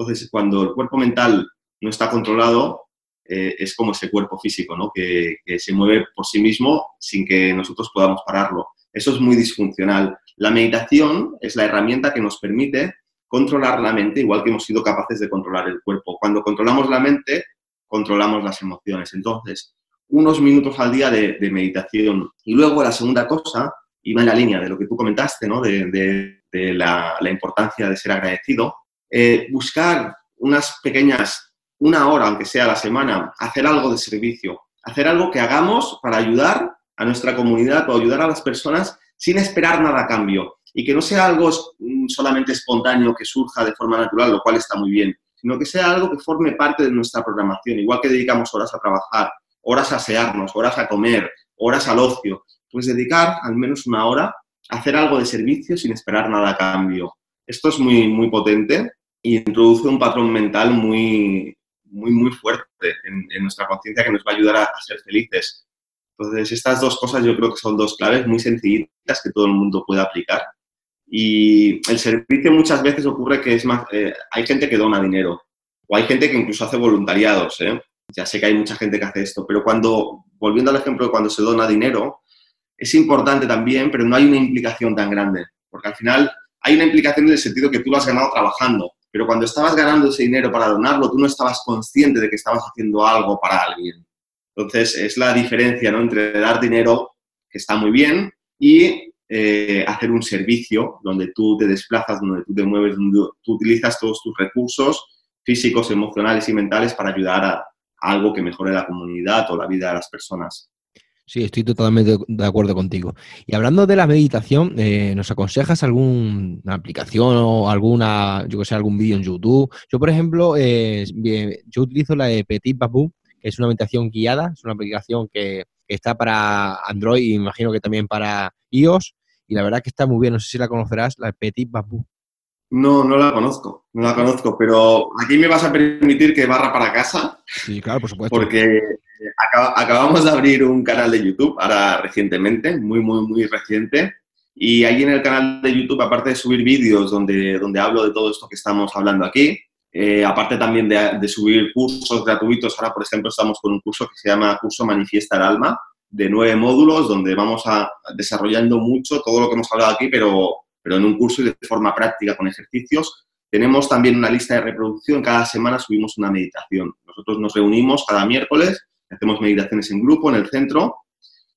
S2: Entonces, cuando el cuerpo mental no está controlado, eh, es como ese cuerpo físico, ¿no? Que, que, se mueve por sí mismo sin que nosotros podamos pararlo. Eso es muy disfuncional. La meditación es la herramienta que nos permite controlar la mente igual que hemos sido capaces de controlar el cuerpo. Cuando controlamos la mente, controlamos las emociones. Entonces, unos minutos al día de, meditación. Y luego la segunda cosa, iba en la línea de lo que tú comentaste, ¿no? de, la, importancia de ser agradecido, eh, buscar unas pequeñas, una hora, aunque sea a la semana, hacer algo de servicio, hacer algo que hagamos para ayudar a nuestra comunidad o ayudar a las personas sin esperar nada a cambio. Y que no sea algo mm, solamente espontáneo que surja de forma natural, lo cual está muy bien, sino que sea algo que forme parte de nuestra programación, igual que dedicamos horas a trabajar, horas a asearnos, horas a comer, horas al ocio, pues dedicar al menos una hora a hacer algo de servicio sin esperar nada a cambio. Esto es muy, muy potente introduce un patrón mental muy, muy, muy fuerte en, nuestra conciencia que nos va a ayudar a, a ser felices. Entonces, estas dos cosas yo creo que son dos claves muy sencillitas que todo el mundo puede aplicar y el servicio muchas veces ocurre que es más, eh, hay gente que dona dinero o hay gente que incluso hace voluntariados. ¿eh? Ya sé que hay mucha gente que hace esto, pero cuando, volviendo al ejemplo de cuando se dona dinero, es importante también, pero no hay una implicación tan grande, porque al final hay una implicación en el sentido que tú lo has ganado trabajando, pero cuando estabas ganando ese dinero para donarlo, tú no estabas consciente de que estabas haciendo algo para alguien. Entonces, es la diferencia ¿no? entre dar dinero, que está muy bien, y eh, hacer un servicio donde tú te desplazas, donde tú te mueves, donde tú utilizas todos tus recursos físicos, emocionales y mentales para ayudar a, algo que mejore la comunidad o la vida de las personas.
S1: Sí, estoy totalmente de acuerdo contigo. Y hablando de la meditación, eh, ¿nos aconsejas alguna aplicación o alguna, yo que sé, algún vídeo en YouTube? Yo, por ejemplo, eh, yo utilizo la de Petit Babu, que es una meditación guiada, es una aplicación que, que está para Android y imagino que también para iOS y la verdad que está muy bien. No sé si la conocerás, la Petit Babu.
S2: No, no la conozco, no la conozco, pero aquí me vas a permitir que barra para casa.
S1: Sí, claro, por supuesto.
S2: Porque acabamos de abrir un canal de YouTube ahora recientemente, muy, muy, muy reciente. Y ahí en el canal de YouTube, aparte de subir vídeos donde, donde hablo de todo esto que estamos hablando aquí, eh, aparte también de, de, subir cursos gratuitos, ahora por ejemplo estamos con un curso que se llama Curso Manifiesta el Alma, de nueve módulos donde vamos a desarrollando mucho todo lo que hemos hablado aquí, pero, pero en un curso y de forma práctica con ejercicios. Tenemos también una lista de reproducción, cada semana subimos una meditación. Nosotros nos reunimos cada miércoles, hacemos meditaciones en grupo en el centro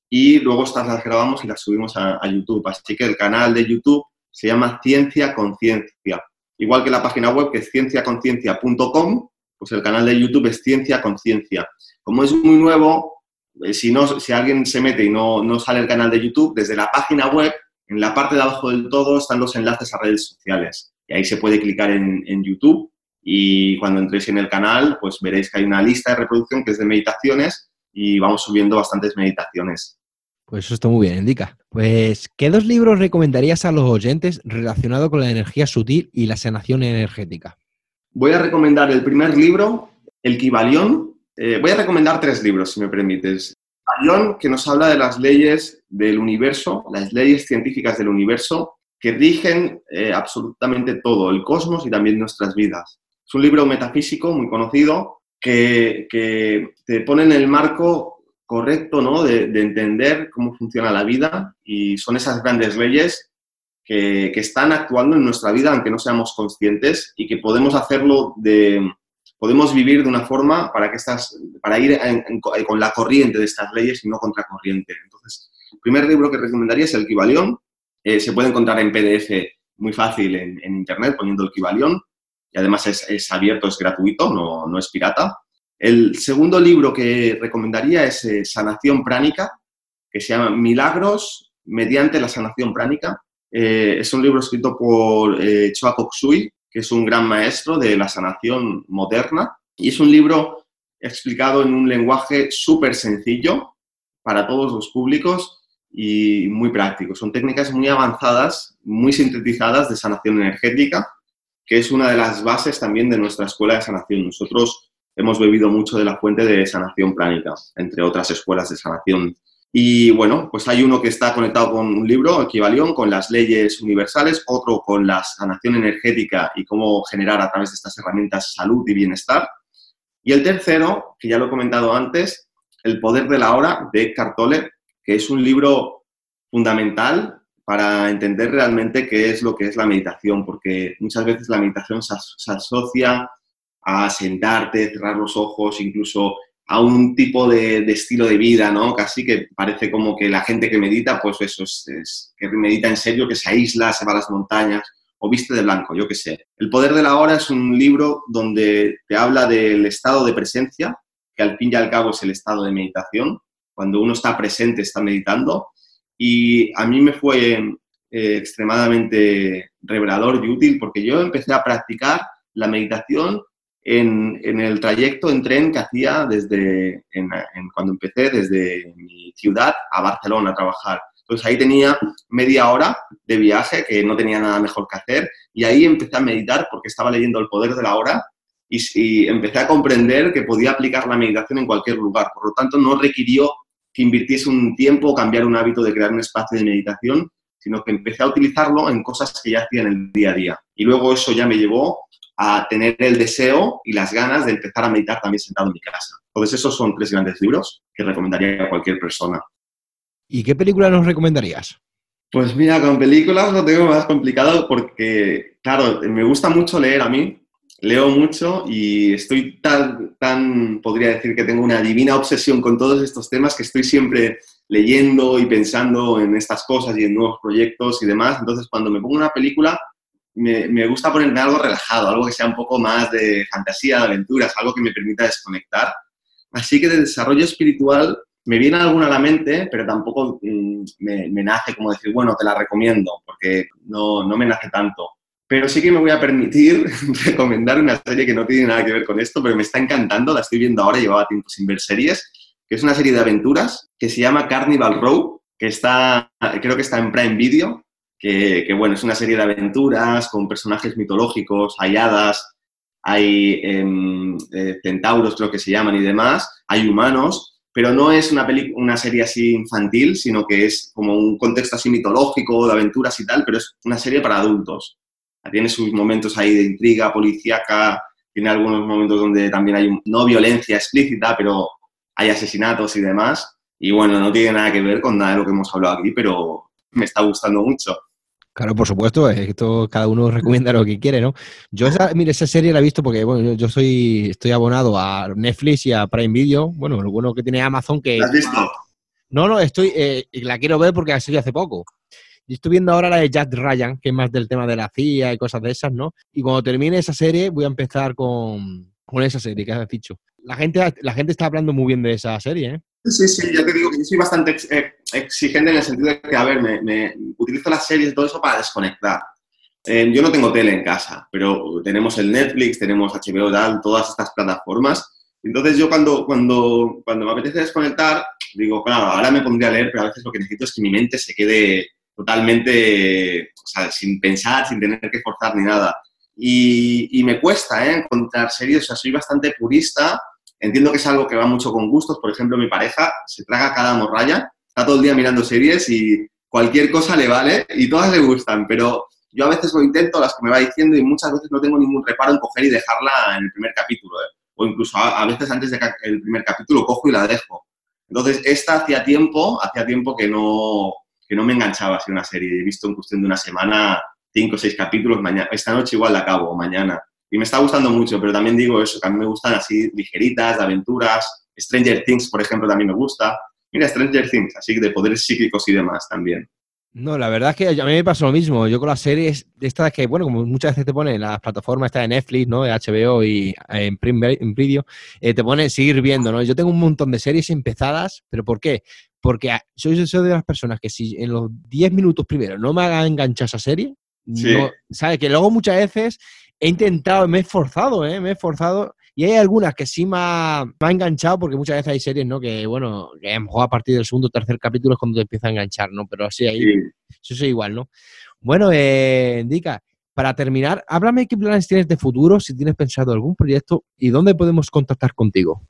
S2: y luego estas las grabamos y las subimos a, YouTube. Así que el canal de YouTube se llama Ciencia Conciencia. Igual que la página web que es cienciaconciencia.com, pues el canal de YouTube es Ciencia Conciencia. Como es muy nuevo, eh, si, no, si alguien se mete y no, no sale el canal de YouTube, desde la página web, en la parte de abajo del todo están los enlaces a redes sociales. Y ahí se puede clicar en, en YouTube y cuando entréis en el canal, pues veréis que hay una lista de reproducción que es de meditaciones y vamos subiendo bastantes meditaciones.
S1: Pues eso está muy bien, indica. Pues, ¿qué dos libros recomendarías a los oyentes relacionados con la energía sutil y la sanación energética?
S2: Voy a recomendar el primer libro, El Kibalión, eh, voy a recomendar tres libros, si me permites. Ayón, que nos habla de las leyes del universo, las leyes científicas del universo, que rigen eh, absolutamente todo, el cosmos y también nuestras vidas. Es un libro metafísico muy conocido que, te pone en el marco correcto ¿no? de, entender cómo funciona la vida y son esas grandes leyes que, que están actuando en nuestra vida aunque no seamos conscientes y que podemos hacerlo de, podemos vivir de una forma para, que estas, para ir con la corriente de estas leyes y no contra corriente. Entonces, el primer libro que recomendaría es el Kibalión. Eh, se puede encontrar en PDF muy fácil en, Internet poniendo el Kibalión y además es, abierto, es gratuito, no, no, es pirata. El segundo libro que recomendaría es eh, Sanación Pránica, que se llama Milagros mediante la sanación pránica. Eh, es un libro escrito por eh, Choa Koksui, que es un gran maestro de la sanación moderna. Y es un libro explicado en un lenguaje súper sencillo para todos los públicos y muy práctico. Son técnicas muy avanzadas, muy sintetizadas de sanación energética, que es una de las bases también de nuestra escuela de sanación. Nosotros hemos bebido mucho de la fuente de sanación pránica, entre otras escuelas de sanación. Y bueno, pues hay uno que está conectado con un libro, Equivalión, con las leyes universales, otro con la sanación energética y cómo generar a través de estas herramientas salud y bienestar. Y el tercero, que ya lo he comentado antes, El poder de la hora, de Eckhart Tolle, que es un libro fundamental para entender realmente qué es lo que es la meditación, porque muchas veces la meditación se, asocia a sentarte, cerrar los ojos, incluso a un tipo de, estilo de vida, ¿no? Casi que parece como que la gente que medita, pues eso, es, que medita en serio, que se aísla, se va a las montañas o viste de blanco, yo qué sé. El poder de la hora es un libro donde te habla del estado de presencia, que al fin y al cabo es el estado de meditación, cuando uno está presente, está meditando, y a mí me fue eh, extremadamente revelador y útil porque yo empecé a practicar la meditación en, el trayecto en tren que hacía desde cuando empecé desde mi ciudad a Barcelona a trabajar. Entonces ahí tenía media hora de viaje que no tenía nada mejor que hacer y ahí empecé a meditar porque estaba leyendo El Poder de la Hora y empecé a comprender que podía aplicar la meditación en cualquier lugar. Por lo tanto, no requirió que invirtiese un tiempo o cambiar un hábito de crear un espacio de meditación, sino que empecé a utilizarlo en cosas que ya hacía en el día a día. Y luego eso ya me llevó a tener el deseo y las ganas de empezar a meditar también sentado en mi casa. Entonces esos son tres grandes libros que recomendaría a cualquier persona.
S1: ¿Y qué película nos recomendarías?
S2: Pues mira, con películas lo tengo más complicado porque, claro, me gusta mucho leer a mí, leo mucho y estoy tan, tan, podría decir que tengo una divina obsesión con todos estos temas que estoy siempre leyendo y pensando en estas cosas y en nuevos proyectos y demás. Entonces, cuando me pongo una película, me, me gusta ponerme algo relajado, algo que sea un poco más de fantasía, de aventuras, algo que me permita desconectar. Así que de desarrollo espiritual me viene alguna a la mente, pero tampoco mm, me, me, nace como decir, bueno, te la recomiendo, porque no, no me nace tanto. Pero sí que me voy a permitir recomendar una serie que no tiene nada que ver con esto, pero me está encantando, la estoy viendo ahora, llevaba tiempo sin ver series, que es una serie de aventuras que se llama Carnival Row, que está, creo que está en Prime Video, que, bueno, es una serie de aventuras con personajes mitológicos, hay hadas, hay em, eh, centauros, creo que se llaman, y demás, hay humanos, pero no es una, una serie así infantil, sino que es como un contexto así mitológico, de aventuras y tal, pero es una serie para adultos tiene sus momentos ahí de intriga policíaca, tiene algunos momentos donde también hay no violencia explícita, pero hay asesinatos y demás. Y bueno, no tiene nada que ver con nada de lo que hemos hablado aquí, pero me está gustando mucho.
S1: Claro, por supuesto, esto cada uno recomienda lo que quiere, ¿no? Yo esa, mire, esa serie la he visto porque, bueno, yo soy, estoy abonado a Netflix y a Prime Video. Bueno, lo bueno que tiene Amazon que...
S2: ¿La has visto?
S1: No, no, estoy, eh, la quiero ver porque la serie hace poco. Y estoy viendo ahora la de Jack Ryan, que es más del tema de la CIA y cosas de esas, ¿no? Y cuando termine esa serie, voy a empezar con, con esa serie que has dicho. La gente, la gente está hablando muy bien de esa serie, ¿eh?
S2: Sí, sí, ya te digo que yo soy bastante eh, exigente en el sentido de que, a ver, me, utilizo las series y todo eso para desconectar. Eh, yo no tengo tele en casa, pero tenemos el Netflix, tenemos HBO, tal, todas estas plataformas. Entonces yo cuando, cuando, cuando me apetece desconectar, digo, claro, ahora me pondría a leer, pero a veces lo que necesito es que mi mente se quede totalmente, sin pensar, sin tener que forzar ni nada. Y, me cuesta ¿eh? encontrar series, o sea, soy bastante purista, entiendo que es algo que va mucho con gustos, por ejemplo, mi pareja se traga cada morralla, está todo el día mirando series y cualquier cosa le vale y todas le gustan, pero yo a veces lo intento, las que me va diciendo, y muchas veces no tengo ningún reparo en coger y dejarla en el primer capítulo, ¿eh? o incluso a, veces antes del primer capítulo cojo y la dejo. Entonces, esta hacía tiempo, hacía tiempo que no, que no me enganchaba así una serie. He visto en cuestión de una semana cinco o seis capítulos, mañana, esta noche igual la acabo, mañana. Y me está gustando mucho, pero también digo eso, que a mí me gustan así ligeritas, de aventuras. Stranger Things, por ejemplo, también me gusta. Mira, Stranger Things, así de poderes psíquicos y demás también.
S1: No, la verdad es que a mí me pasa lo mismo. Yo con las series de estas que, bueno, como muchas veces te ponen en las plataformas está de Netflix, ¿no? De HBO y en Prime Video, eh, te pone seguir viendo, ¿no? Yo tengo un montón de series empezadas, pero ¿por qué? Porque soy, soy de las personas que si en los 10 minutos primero no me haga enganchar esa serie, ¿sabes? Que luego muchas veces he intentado, me he esforzado, ¿eh? Me he esforzado Y hay algunas que sí me ha, enganchado, porque muchas veces hay series, ¿no? Que, bueno, que a lo mejor a partir del segundo o tercer capítulo es cuando te empieza a enganchar, ¿no? Pero así ahí, eso es igual, ¿no? Bueno, eh, Indica, para terminar, háblame qué planes tienes de futuro, si tienes pensado algún proyecto y dónde podemos contactar contigo.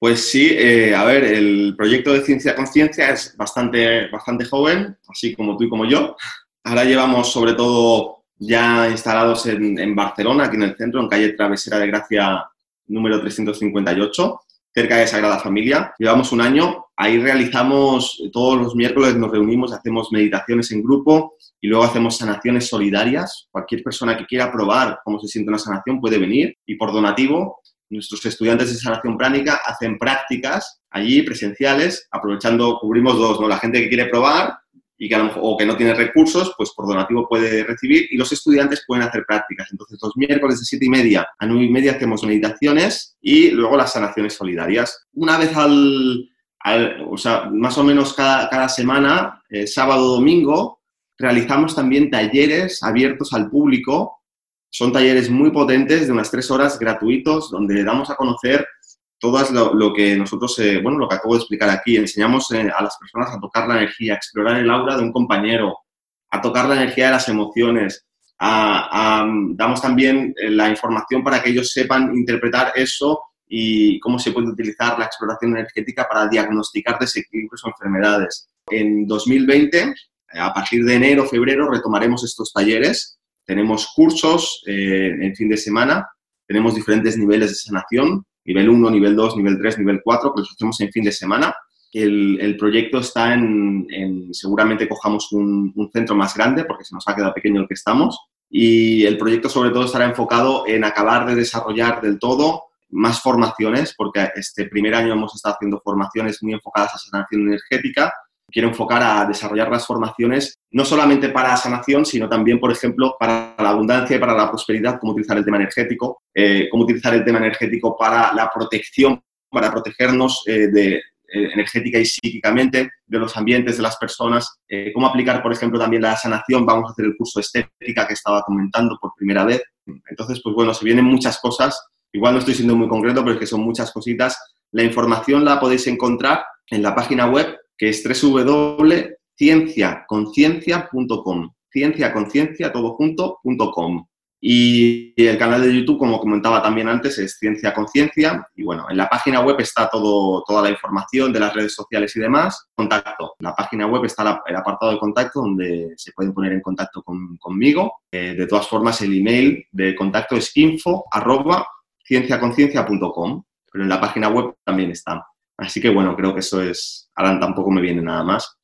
S2: Pues sí, eh, a ver, el proyecto de Ciencia Conciencia es bastante, bastante joven, así como tú y como yo. Ahora llevamos sobre todo ya instalados en, en Barcelona, aquí en el centro, en calle Travesera de Gracia número 358 cerca de Sagrada Familia. Llevamos un año, ahí realizamos, todos los miércoles nos reunimos, hacemos meditaciones en grupo y luego hacemos sanaciones solidarias. Cualquier persona que quiera probar cómo se siente una sanación puede venir y por donativo nuestros estudiantes de sanación pránica hacen prácticas allí presenciales, aprovechando, cubrimos dos, ¿no? La gente que quiere probar y que o que no tiene recursos, pues por donativo puede recibir y los estudiantes pueden hacer prácticas. Entonces, los miércoles de siete y media a nueve y media hacemos meditaciones y luego las sanaciones solidarias. Una vez al, o sea, más o menos cada, cada semana, eh, sábado domingo, realizamos también talleres abiertos al público. Son talleres muy potentes de unas tres horas gratuitos donde damos a conocer todo lo, que nosotros, eh, bueno, lo que acabo de explicar aquí, enseñamos eh, a las personas a tocar la energía, a explorar el aura de un compañero, a tocar la energía de las emociones, damos también eh, la información para que ellos sepan interpretar eso y cómo se puede utilizar la exploración energética para diagnosticar desequilibrios o enfermedades. En 2020, a partir de enero, febrero, retomaremos estos talleres. Tenemos cursos en fin de semana, tenemos diferentes niveles de sanación, nivel 1, nivel 2, nivel 3, nivel 4, que los hacemos en fin de semana. El, el proyecto está en, seguramente cojamos un, un, centro más grande porque se nos ha quedado pequeño el que estamos. Y el proyecto sobre todo estará enfocado en acabar de desarrollar del todo más formaciones, porque este primer año hemos estado haciendo formaciones muy enfocadas a sanación energética quiero enfocar a desarrollar las formaciones no solamente para sanación, sino también, por ejemplo, para la abundancia y para la prosperidad, cómo utilizar el tema energético, eh, cómo utilizar el tema energético para la protección, para protegernos eh, eh, energética y psíquicamente de los ambientes, de las personas, cómo aplicar, por ejemplo, también la sanación. Vamos a hacer el curso estética que estaba comentando por primera vez. Entonces, pues bueno, se vienen muchas cosas. Igual no estoy siendo muy concreto, pero es que son muchas cositas. La información la podéis encontrar en la página web que es www.cienciaconciencia.com. Cienciaconciencia, todo junto.com. Y el canal de YouTube, como comentaba también antes, es Ciencia Conciencia. Y bueno, en la página web está todo, toda la información de las redes sociales y demás. Contacto. En la página web está el apartado de contacto donde se pueden poner en contacto conmigo. Eh, de todas formas, el email de contacto es info arroba cienciaconciencia.com. Pero en la página web también está. Así que bueno, creo que eso es, ahora tampoco me viene nada más.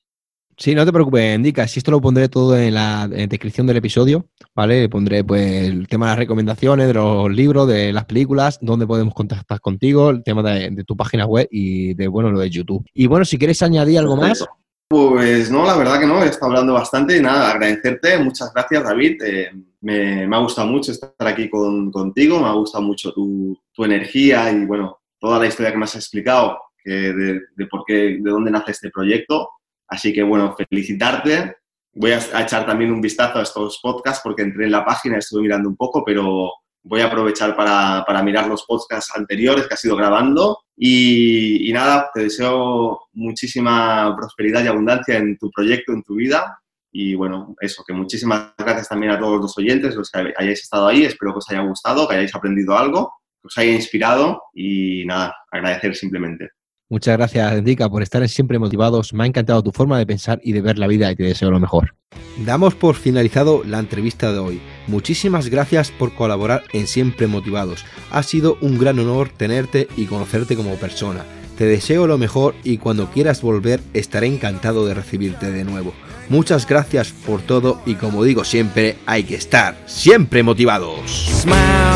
S1: Sí, no te preocupes, indica, si esto lo pondré todo en la descripción del episodio, ¿vale? Pondré pues el tema de las recomendaciones, de los libros, de las películas, dónde podemos contactar contigo, el tema de, tu página web y de, bueno, lo de YouTube. Y bueno, si quieres añadir algo más.
S2: Pues no, la verdad que no, he estado hablando bastante y nada, agradecerte, muchas gracias David, eh, me, ha gustado mucho estar aquí contigo, me ha gustado mucho tu, tu energía y bueno, toda la historia que me has explicado de, por qué, de dónde nace este proyecto. Así que, bueno, felicitarte. Voy a, echar también un vistazo a estos podcasts porque entré en la página, estuve mirando un poco, pero voy a aprovechar para, para mirar los podcasts anteriores que has ido grabando. Y, y, nada, te deseo muchísima prosperidad y abundancia en tu proyecto, en tu vida. Y bueno, eso, que muchísimas gracias también a todos los oyentes, los que hayáis estado ahí. Espero que os haya gustado, que hayáis aprendido algo, que os haya inspirado y nada, agradecer simplemente.
S1: Muchas gracias, Enrica, por estar siempre motivados. Me ha encantado tu forma de pensar y de ver la vida y te deseo lo mejor. Damos por finalizado la entrevista de hoy. Muchísimas gracias por colaborar en Siempre Motivados. Ha sido un gran honor tenerte y conocerte como persona. Te deseo lo mejor y cuando quieras volver estaré encantado de recibirte de nuevo. Muchas gracias por todo y como digo siempre, hay que estar siempre motivados. Smile.